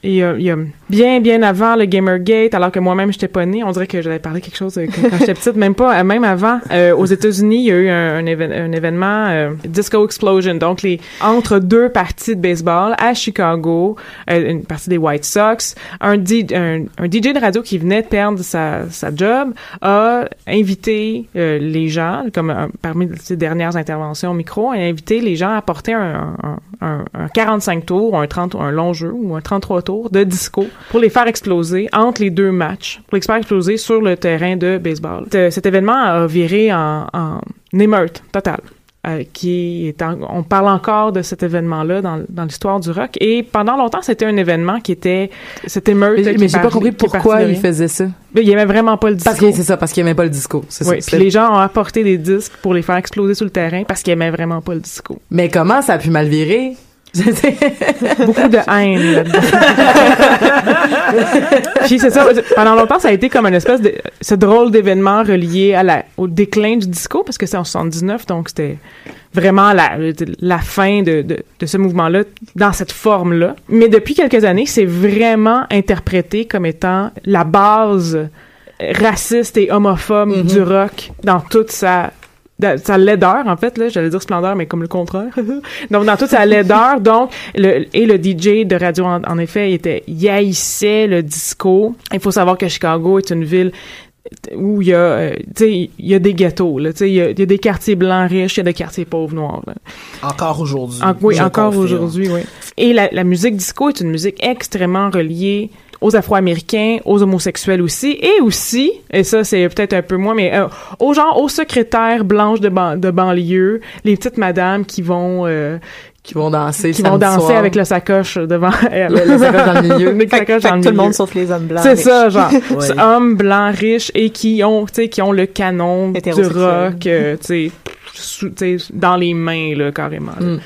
il y a, il y a bien, bien avant le Gamergate, alors que moi-même, j'étais pas née, on dirait que j'avais parlé quelque chose euh, quand, quand j'étais petite, même pas, euh, même avant, euh, aux États-Unis, il y a eu un, un, évén- un événement, euh, Disco Explosion, donc les, entre deux parties de baseball à Chicago, euh, une partie des White Sox, un, un, un DJ de radio qui venait de perdre sa, sa job a invité les gens, comme parmi ses dernières interventions au micro, a invité les gens à porter un, un, un, un 45 tours, un 30, un long jeu ou un 33 tours de disco pour les faire exploser entre les deux matchs, pour les faire exploser sur le terrain de baseball. Ce- Cet événement a viré en, en émeute totale. Euh, qui est en- on parle encore de cet événement-là dans, dans l'histoire du rock et pendant longtemps c'était un événement qui était cette émeute Mais, mais j'ai pas compris pourquoi il faisait ça. Mais il aimait vraiment pas le disco. Parce que c'est ça, parce qu'il aimait pas le disco. C'est Oui, ça. puis les gens ont apporté des disques pour les faire exploser sur le terrain parce qu'ils aimaient vraiment pas le disco. Mais comment ça a pu mal virer? Beaucoup de haine là-dedans. Puis c'est ça, pendant longtemps, ça a été comme une espèce de ce drôle d'événement relié à la, au déclin du disco parce que c'est en 79, donc c'était vraiment la, la fin de, de, de ce mouvement-là dans cette forme-là. Mais depuis quelques années, c'est vraiment interprété comme étant la base raciste et homophobe du rock dans toute sa sa laideur en fait là j'allais dire splendeur mais comme le contraire donc dans toute sa laideur donc le et le DJ de radio en, en effet il était il haïssait le disco il faut savoir que Chicago est une ville où il y a euh, tu sais il y a des ghettos là tu sais il y a, il y a des quartiers blancs riches il y a des quartiers pauvres noirs là. Encore aujourd'hui. En- oui, encore aujourd'hui, oui. Et la, la musique disco est une musique extrêmement reliée aux Afro-Américains, aux homosexuels aussi, et aussi, et ça c'est peut-être un peu moins, mais euh, aux gens, aux secrétaires blanches de, ban- de banlieue, les petites madames qui vont euh, qui vont danser, qui vont danser soir. avec le sacoche devant elle. Le- le sacoche dans le milieu. Le Fait, sacoche fait dans que le tout le monde sauf les hommes blancs. C'est ça, genre, hommes blancs riches et qui ont, tu sais, qui ont le canon du rock, euh, tu sais, sous- tu sais, dans les mains là carrément. là. Mm.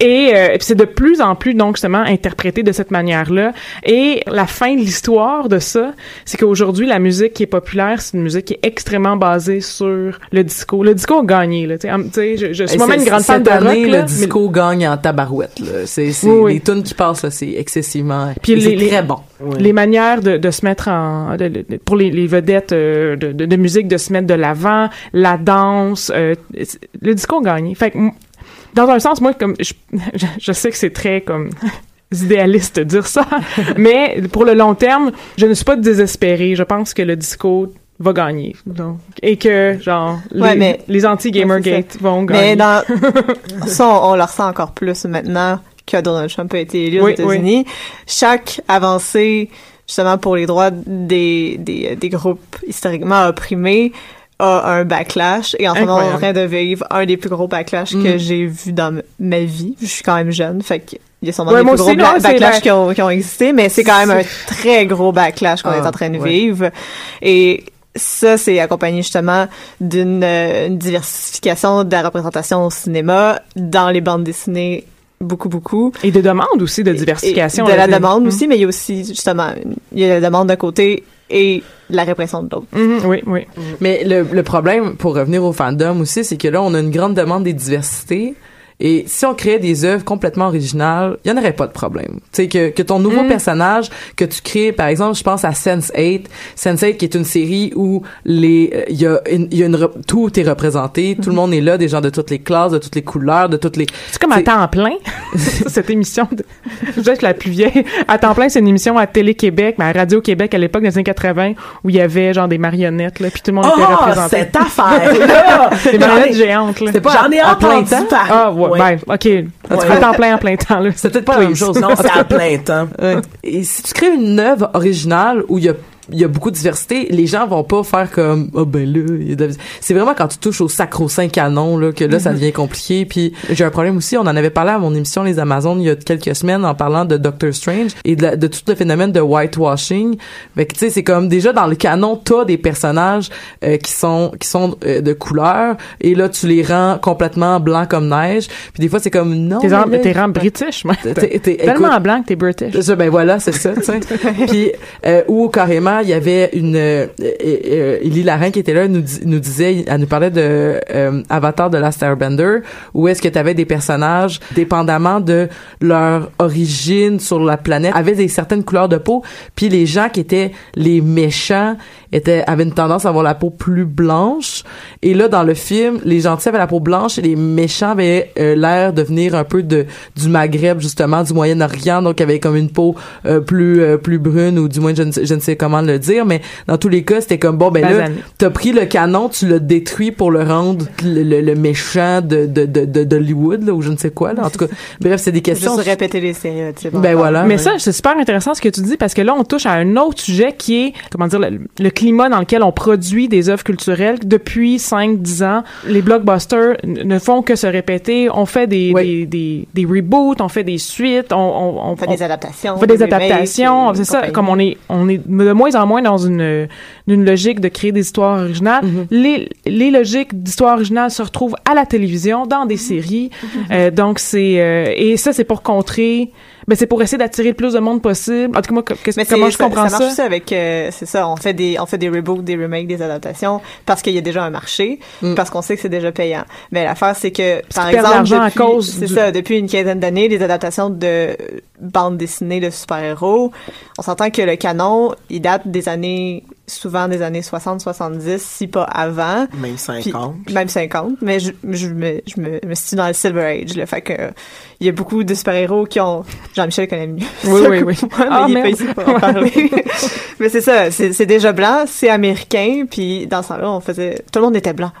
Et euh, puis c'est de plus en plus donc justement interprété de cette manière-là. Et la fin de l'histoire de ça, c'est qu'aujourd'hui la musique qui est populaire, c'est une musique qui est extrêmement basée sur le disco. Le disco a gagné là. Tu sais, Hum, tu sais, je, je suis Et moi-même une grande fan de rock année, là, le disco gagne en tabarouette. Là. C'est, c'est Oui, oui. les tunes qui passent là, c'est excessivement. Puis et les- c'est les- très bon. les manières de, de se mettre en de- de- pour les, les vedettes euh, de, de, de musique de se mettre de l'avant, la danse, euh, le disco a gagné. Fait que dans un sens, moi comme je, je, sais que c'est très comme idéaliste de dire ça, mais pour le long terme, je ne suis pas désespérée. Je pense que le disco va gagner. Donc, et que, genre, Ouais, les, mais- les anti-Gamergate vont Mais gagner. dans ça, on, on le ressent encore plus maintenant que Donald Trump a été élu aux Oui, États-Unis. Chaque avancée, justement pour les droits des, des, des groupes historiquement opprimés, a un backlash. Et en ce moment, on est en train de vivre un des plus gros backlash Mm. que j'ai vu dans ma vie. Je suis quand même jeune, fait que il y a sûrement Ouais, des plus aussi, gros backlash la- qui, ont, qui ont existé, mais c'est quand même un très gros backlash qu'on Ah, est en train de ouais. vivre. Et ça, c'est accompagné justement d'une euh, une diversification de la représentation au cinéma, dans les bandes dessinées, beaucoup, beaucoup. Et de demande aussi de diversification. Et de la demande Mm. aussi, mais il y a aussi, justement, il y a la demande d'un côté et la répression de l'autre. Mhm, oui, oui. Mais le, le problème, pour revenir au fandom aussi, c'est que là, on a une grande demande des diversités. Et si on créait des œuvres complètement originales, il y en aurait pas de problème. Tu sais que que ton nouveau Mm. personnage que tu crées, par exemple, je pense à Sense8, Sense8 qui est une série où les euh, il y a une, il y a une tout est représenté, tout le monde est là, des gens de toutes les classes, de toutes les couleurs, de toutes les C'est comme à temps plein, cette émission. De... Je être la plus vieille. À temps plein, c'est une émission à Télé-Québec, mais à Radio-Québec à l'époque des années 80, où il y avait genre des marionnettes, là, puis tout le monde était Oh, représenté. cette affaire-là! Des marionnettes géantes, là. J'en ai entendu temps? parler. Ah, ouais, Ouais. ben, OK. À temps plein, en plein temps, là. C'est peut-être pas la même chose. Non, c'est à plein temps. Ouais. Et si tu crées une œuvre originale où il y a il y a beaucoup de diversité, les gens vont pas faire comme oh ben là, il y a de c'est vraiment quand tu touches au sacro-saint canon là que là ça devient compliqué. Puis j'ai un problème aussi, on en avait parlé à mon émission Les Amazones il y a quelques semaines en parlant de Doctor Strange et de, la- de tout le phénomène de whitewashing. Fait que tu sais c'est comme déjà dans le canon t'as des personnages euh, qui sont qui sont euh, de couleur et là tu les rends complètement blancs comme neige. Puis des fois c'est comme non. T'es mais rend- british. T'es- Tellement écoute, blanc que t'es british. ben voilà, c'est ça, tu sais. Puis euh, où carrément il y avait une euh, euh, Larin qui était là nous nous disait elle nous parlait de euh, Avatar de Last Airbender où est-ce que tu avais des personnages dépendamment de leur origine sur la planète avaient des certaines couleurs de peau puis les gens qui étaient les méchants étaient avaient une tendance à avoir la peau plus blanche. Et là dans le film les gentils avaient la peau blanche et les méchants avaient euh, l'air de venir un peu de du Maghreb justement du Moyen-Orient donc avaient comme une peau euh, plus euh, plus brune ou du moins je ne, je ne sais comment le dire mais dans tous les cas c'était comme bon ben là t'as pris le canon tu l'as détruit pour le rendre le, le- le méchant de de de de- d'Hollywood là ou je ne sais quoi là en tout cas bref c'est des questions Juste répéter les stéréotypes. Ben voilà. Mais ouais. ça, c'est super intéressant ce que tu dis parce que là, on touche à un autre sujet qui est, comment dire, le, le climat dans lequel on produit des œuvres culturelles. Depuis 5-10 ans, les blockbusters ne font que se répéter. On fait des, des, des, des reboots, on fait des suites, on, on, On fait des adaptations. on fait des remakes adaptations, c'est ça. compagnie. Comme on est, on est de moins en moins dans une, une logique de créer des histoires originales. Mm-hmm. Les, les logiques d'histoires originales se retrouvent à la télévision, dans Mm-hmm. des séries. Euh, donc c'est, euh, et ça c'est pour contrer, ben c'est pour essayer d'attirer le plus de monde possible. En tout cas moi, Mais comment je comprends ça, ça? marche aussi avec euh, c'est ça on fait des on fait des reboots des remakes des adaptations parce qu'il y a déjà un marché parce qu'on sait que c'est déjà payant mais l'affaire c'est que par qu'ils perdent exemple depuis- cause c'est du- ça depuis une quinzaine d'années les adaptations de bandes dessinées de super-héros on s'entend que le canon il date des années souvent des années 60 70 si pas avant Même Puis- 50. même 50 mais je, je me je me, me situe dans le Silver Age le fait que il y a beaucoup de super-héros qui ont Jean-Michel connaît mieux Oui, oui, oui. moi, mais Ah, il est pas merde. ici pour en parler. mais c'est ça, c'est c'est déjà blanc, c'est américain, puis dans ce temps-là, on faisait... Tout le monde était blanc.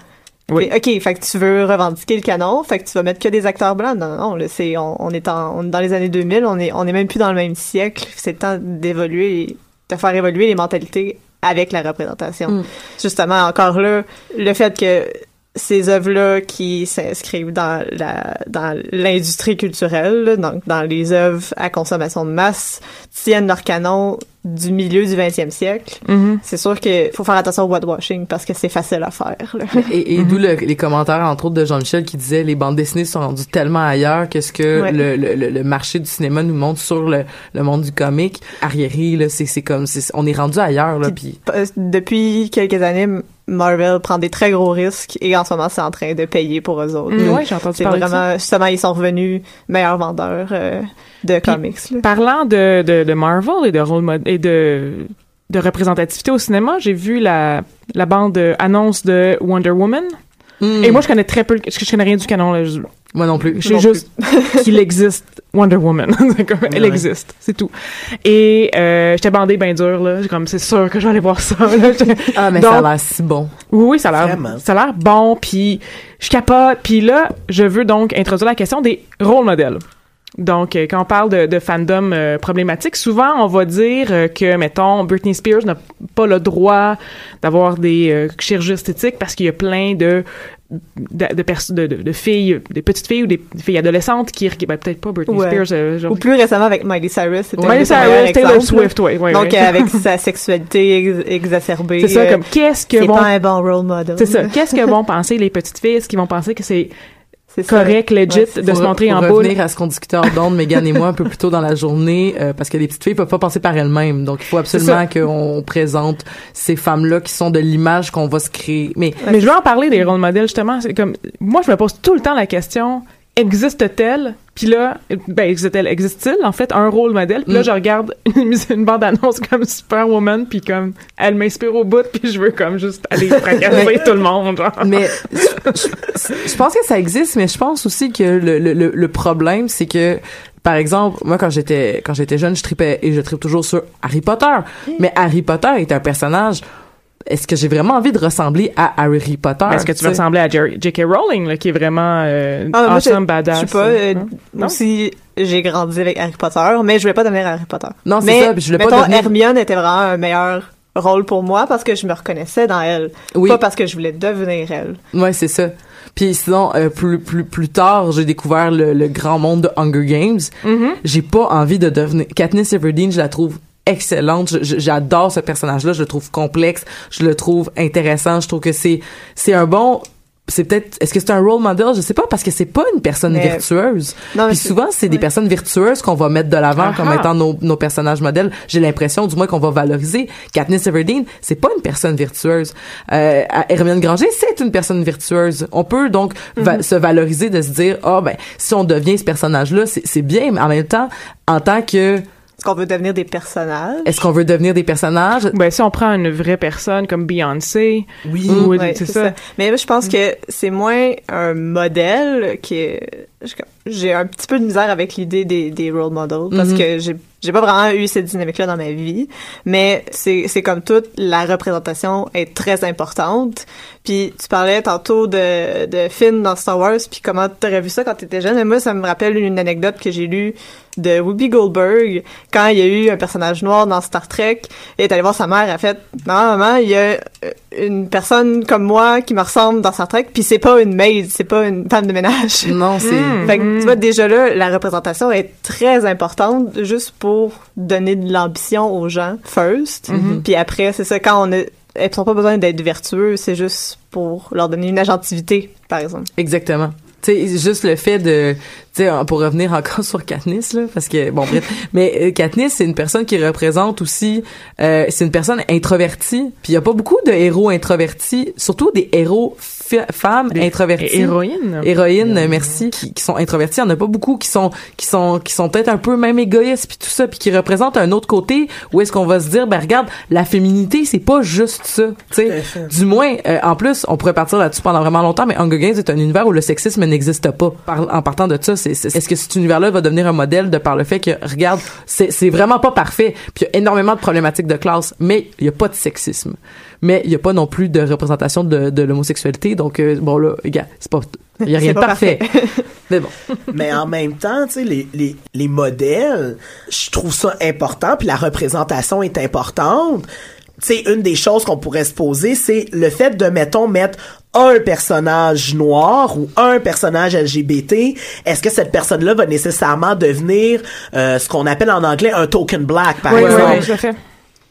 Oui. Puis, OK, fait que tu veux revendiquer le canon, fait que tu vas mettre que des acteurs blancs. Non, non, non, là, c'est, on, on est en, on est dans les années 2000, on est, on est même plus dans le même siècle. C'est le temps d'évoluer, et de faire évoluer les mentalités avec la représentation. Mm. Justement, encore là, le fait que ces œuvres-là qui s'inscrivent dans la dans l'industrie culturelle, donc dans les œuvres à consommation de masse, tiennent leur canon du milieu du 20e siècle. Mhm. C'est sûr qu'il faut faire attention au whitewashing parce que c'est facile à faire. là. Et, et d'où le- les commentaires, entre autres, de Jean-Michel qui disait les bandes dessinées sont rendues tellement ailleurs que ce que Ouais. le, le, le- le marché du cinéma nous montre sur le, le monde du comique. Arriéré, là, c'est, comme, c'est, on est rendu ailleurs, là, puis Euh, Depuis quelques années, Marvel prend des très gros risques et en ce moment, c'est en train de payer pour eux autres. Mm, ouais, j'ai entendu C'est parler de vraiment, justement, ils sont revenus meilleurs vendeurs euh, de comics. là. Parlant de, de, de Marvel et de rôle mod- et de de représentativité au cinéma, j'ai vu la la bande annonce de Wonder Woman. Hmm. Et moi, je connais très peu, le- je connais rien du canon. Là. Je, moi non plus. je sais Non juste qu'il existe Wonder Woman. Elle Ouais. existe, c'est tout. Et euh, j'étais bandée bien dur là. J'ai comme c'est sûr que je vais aller voir ça. Là. Ah, mais Donc- ça a l'air si bon. oui, oui, ça a l'air, ça a l'air bon, puis je capote. Puis là, je veux donc introduire la question des rôles modèles. Donc, euh, quand on parle de, de fandom euh, problématique, souvent on va dire euh, que, mettons, Britney Spears n'a pas le droit d'avoir des euh, chirurgies esthétiques parce qu'il y a plein de de, de, de, de- filles, des petites filles ou des filles adolescentes qui, ben, peut-être pas Britney Ouais. Spears, euh, genre- Ou plus récemment avec Miley Cyrus. c'était Miley Cyrus, Taylor. Swift, ouais, ouais, Donc, euh, avec sa sexualité ex- exacerbée. c'est ça, euh, comme qu'est-ce que c'est vont, pas un bon role model. c'est ça, qu'est-ce que vont penser les petites filles, est-ce qu'ils vont penser que c'est. Correct, legit, Ouais, de se montrer en boule. revenir à ce qu'on discutait hors d'onde, Megan et moi, un peu plus tôt dans la journée, euh, parce que les petites filles peuvent pas penser par elles-mêmes. Donc, il faut absolument qu'on présente ces femmes-là qui sont de l'image qu'on va se créer. Mais, Mais je veux en parler des rôles modèles justement. C'est comme moi, je me pose tout le temps la question existe-t-elle? Puis là, ben existe-t-elle Existe-t-il en fait un rôle modèle? Puis là, Mm. je regarde une, une bande annonce comme Superwoman, puis comme elle m'inspire au bout, puis je veux comme juste aller fracasser tout le monde. Genre. mais je, je- je pense que ça existe, mais je pense aussi que le, le, le, problème, c'est que par exemple, moi quand j'étais quand j'étais jeune, je tripais et je tripe toujours sur Harry Potter. Mais Harry Potter est un personnage. Est-ce que j'ai vraiment envie de ressembler à Harry Potter Ben, Est-ce que tu veux ressembler à Jerry- J.K. Rowling, là, qui est vraiment euh, Ah, moi, awesome, badass? Je sais pas. euh, hein? Non? aussi, j'ai grandi avec Harry Potter, mais je voulais pas devenir Harry Potter. Non, c'est mais, ça, puis je voulais pas mettons, devenir- Hermione était vraiment un meilleur rôle pour moi parce que je me reconnaissais dans elle, Oui. pas parce que je voulais devenir elle. Ouais, c'est ça. Puis sinon, euh, plus plus plus tard, j'ai découvert le, le grand monde de Hunger Games. Mm-hmm. J'ai pas envie de devenir Katniss Everdeen. Je la trouve excellente. J'adore ce personnage-là. Je le trouve complexe. Je le trouve intéressant. Je trouve que c'est c'est un bon. C'est peut-être. Est-ce que c'est un role model? Je sais pas parce que c'est pas une personne Mais- virtueuse. Non, Puis souvent, c'est des personnes virtueuses qu'on va mettre de l'avant comme étant nos, nos personnages modèles. J'ai l'impression, du moins, qu'on va valoriser. Katniss Everdeen, c'est pas une personne virtueuse. Euh, Hermione Granger, c'est une personne virtueuse. On peut donc va- se valoriser de se dire, ah ben, si on devient ce personnage-là, c'est c'est bien, mais en même temps, en tant que, Est-ce qu'on veut devenir des personnages? est-ce qu'on veut devenir des personnages? Ben, si on prend une vraie personne comme Beyoncé, Oui. ou Ouais, c'est ça. Mais je pense que c'est moins un modèle qui est... je- J'ai un petit peu de misère avec l'idée des, des role models parce Mhm. que j'ai j'ai pas vraiment eu cette dynamique-là dans ma vie, mais c'est c'est comme toute la représentation est très importante. Puis tu parlais tantôt de de Finn dans Star Wars, puis comment t'aurais vu ça quand t'étais jeune. Mais moi, ça me rappelle une anecdote que j'ai lue de Whoopi Goldberg quand il y a eu un personnage noir dans Star Trek. Elle est allée voir sa mère, elle a fait "Maman, maman, il y a euh, une personne comme moi qui me ressemble dans Star Trek, puis c'est pas une maid, c'est pas une femme de ménage." Non, c'est... Tu vois, déjà là, la représentation est très importante juste pour donner de l'ambition aux gens, first. Puis après, c'est ça, quand on a, elles n'ont pas besoin d'être vertueux, c'est juste pour leur donner une agentivité, par exemple. Exactement. Tu sais, juste le fait de, tu sais, pour revenir encore sur Katniss, là, parce que, bon, bref, mais euh, Katniss, c'est une personne qui représente aussi, euh, c'est une personne introvertie, puis il y a pas beaucoup de héros introvertis, surtout des héros femmes Des introverties. héroïnes. Héroïnes, merci, qui, qui sont introverties. Il y en a pas beaucoup qui sont, qui sont, qui sont peut-être un peu même égoïstes, puis tout ça, puis qui représentent un autre côté où est-ce qu'on va se dire, ben regarde, la féminité, c'est pas juste ça, tu sais. Du moins, euh, en plus, on pourrait partir là-dessus pendant vraiment longtemps, mais Hunger Games est un univers où le sexisme n'existe pas. Par- en partant de ça, c'est, c'est- est-ce que cet univers-là va devenir un modèle de par le fait que, regarde, c'est, c'est vraiment pas parfait, puis il y a énormément de problématiques de classe, mais il y a pas de sexisme. Mais il y a pas non plus de représentation de, de l'homosexualité, donc euh, bon là, gars, c'est pas, il y a rien de parfait. mais bon. Mais en même temps, tu sais, les, les, les modèles, je trouve ça important, puis la représentation est importante. Tu sais, une des choses qu'on pourrait se poser, c'est le fait de, mettons, mettre un personnage noir ou un personnage LGBT, est-ce que cette personne-là va nécessairement devenir euh, ce qu'on appelle en anglais un token black, par Oui, oui, exemple? oui, fait.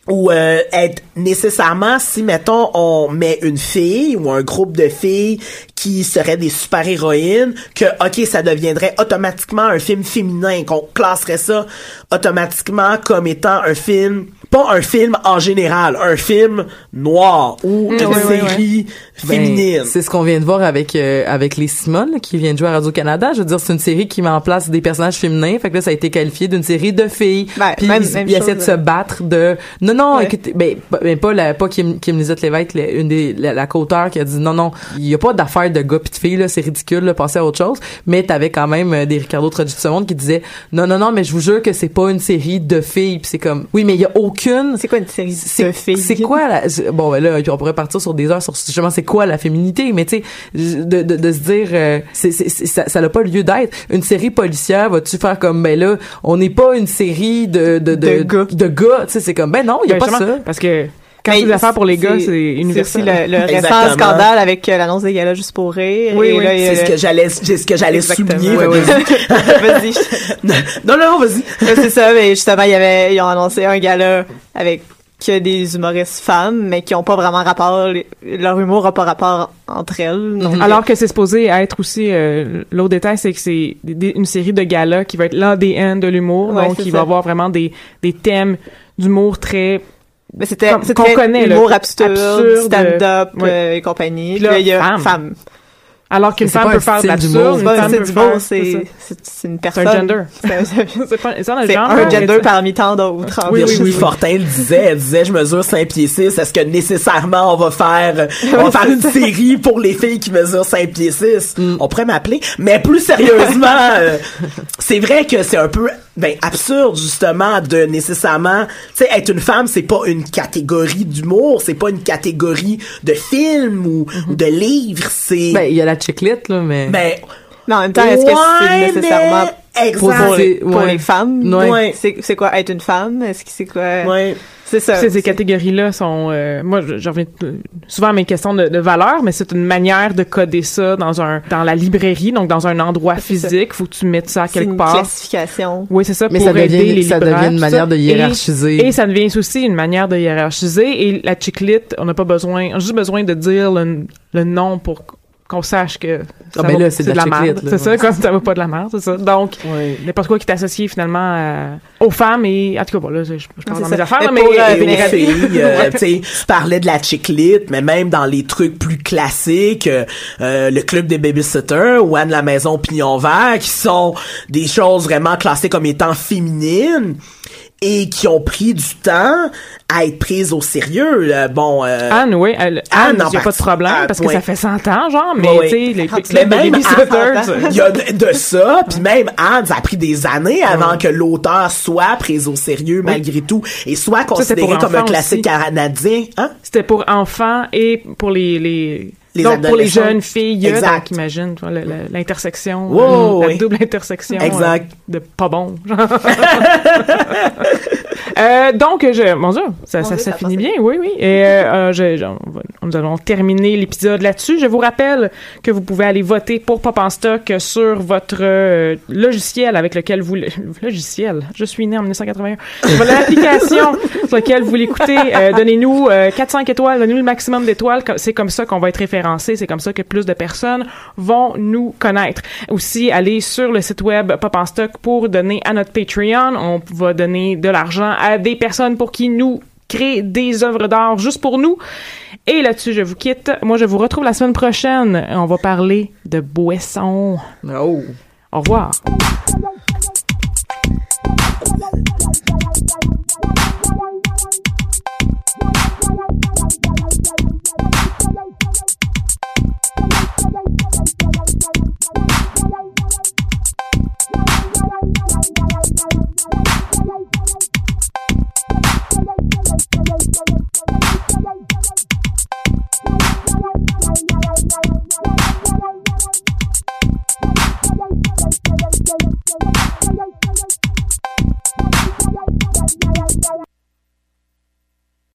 Ou euh, être nécessairement si mettons on met une fille ou un groupe de filles qui seraient des super héroïnes que ok ça deviendrait automatiquement un film féminin qu'on classerait ça automatiquement comme étant un film pas un film en général un film noir ou une oui, oui, série Ben, féminine c'est ce qu'on vient de voir avec euh, avec les Simone là, qui vient de jouer à Radio Canada. Je veux dire, c'est une série qui met en place des personnages féminins. Fait que là, ça a été qualifié d'une série de filles. Ben, Puis même- ils, même ils essaient de se battre de non non Ouais. écoutez ben, pas- ben, pas la pas Kim Kim Lizotte Lévesque la- une des la, la co-auteure qui a dit non non il y a pas d'affaire de gars pis de filles là c'est ridicule là passer à autre chose mais t'avais quand même euh, des Ricardo Trogi de ce monde qui disaient non non non mais je vous jure que c'est pas une série de filles puis c'est comme oui mais il y a aucune C'est quoi une série de filles? c'est quoi la, bon ben là on pourrait partir sur des heures sur justement c'est quoi la féminité mais tu sais de, de, de se dire euh, c'est, ça ça n'a pas lieu d'être une série policière vas-tu faire comme ben là on n'est pas une série de de de, De gars. de gars tu sais c'est comme ben non il y a Ben, pas ça Parce que quand c'est des affaires pour les gars, c'est C'est aussi universel. le, le récent Exactement. scandale avec euh, l'annonce des galas juste pour rire. Oui, oui, c'est ce que j'allais c'est ce que j'allais Exactement. souligner Ouais, vas-y. Vas-y. non non vas-y c'est ça, mais justement, il y avait, ils ont annoncé un gala avec que des humoristes femmes, mais qui ont pas vraiment rapport, leur humour a pas rapport entre elles. Donc, Alors que c'est supposé être aussi euh, l'autre détail, c'est que c'est une série de galas qui va être l'ADN de l'humour, Ouais, donc c'est il ça. va avoir vraiment des des thèmes d'humour très c'était, Comme- c'était qu'on connaît, là. humour absurde, Absurde, stand-up euh, et compagnie. Puis Puis là, il y a femme. femme. alors qu'une Mais c'est femme peut un faire de l'absurde, C'est c'est du bon, c'est, c'est, c'est une C'est personne. un gender. C'est, C'est c'est c'est genre. un mais gender c'est- parmi tant d'autres. Oui, oui. Virginie Fortin le disait, elle disait, je mesure 5 pieds 6, est-ce que nécessairement on va faire, on va Oui, faire c'est une série pour les filles qui mesurent 5 pieds 6? Mm. On pourrait m'appeler. Mais plus sérieusement, euh, c'est vrai que c'est un peu, ben, absurde, justement, de nécessairement, tu sais, être une femme, c'est pas une catégorie d'humour, c'est pas une catégorie de film ou, ou de livre, c'est, ben il y a la chiclette là mais ben, Mais en même temps, est-ce que c'est nécessairement Exact. Pour, pour les, C'est- pour ouais. les femmes. Ouais. C'est, c'est quoi être une femme? Est-ce que c'est quoi? Ouais. C'est ça. Ces, catégories-là sont, euh, moi, je, je reviens euh, souvent à mes questions de, de valeur, mais c'est une manière de coder ça dans un, dans la librairie, donc dans un endroit physique. Faut que tu mettes ça c'est quelque une part. classification. Oui, c'est ça. Mais pour ça devient, aider les ça devient une manière ça. de Et- hiérarchiser. Et, ça devient aussi une manière de hiérarchiser. Et la chiclite, on n'a pas besoin, on a juste besoin de dire le, le nom pour qu'on sache que ça Ah, ben va- là, c'est de la merde. C'est ça, comme ça va pas de la merde, c'est ça. Donc, Ouais. n'importe quoi qui est associé finalement à- aux femmes et, en tout cas, bon, là, je, je parle C'est dans ça. mes affaires, Mais là, mais, pour, euh, euh, aux filles, euh, tu sais, tu parlais de la chiclite, mais même dans les trucs plus classiques, euh, euh, le club des babysitters ou Anne la maison pignon vert, qui sont des choses vraiment classées comme étant féminines et qui ont pris du temps à être prises au sérieux. Bon, euh, Anne, oui, elle, Anne, il n'y a pas de problème ah, parce que ouais. ça fait 100 ans, genre, mais tu sais, les Ah, mais de même babysitters, il y a de, de ça, puis même Anne, ça a pris des années avant que l'auteur soit pris au sérieux malgré tout et soit considéré comme un classique aussi. canadien. Hein? C'était pour enfants et pour les, les, Les donc pour les jeunes filles, Exact. imagine l'intersection, Wow, euh, la double intersection Exact. euh, de pas bon. Euh, donc, je, mon Dieu, ça, ça, Dieu, ça ça finit bien, oui, oui. Et euh, euh, je, je- on va- nous allons terminer l'épisode là-dessus. Je vous rappelle que vous pouvez aller voter pour Pop en stock sur votre euh, logiciel avec lequel vous... Logiciel? Je suis né en 1981. Sur L'application sur laquelle vous l'écoutez, euh, donnez-nous euh, 4-5 étoiles, donnez-nous le maximum d'étoiles. C'est comme ça qu'on va être référencé. C'est comme ça que plus de personnes vont nous connaître. Aussi, allez sur le site web Pop en stock pour donner à notre Patreon. On va donner de l'argent à des personnes pour qui nous créent des œuvres d'art juste pour nous. Et là-dessus, je vous quitte. Moi, je vous retrouve la semaine prochaine. On va parler de boissons. Oh. Au revoir.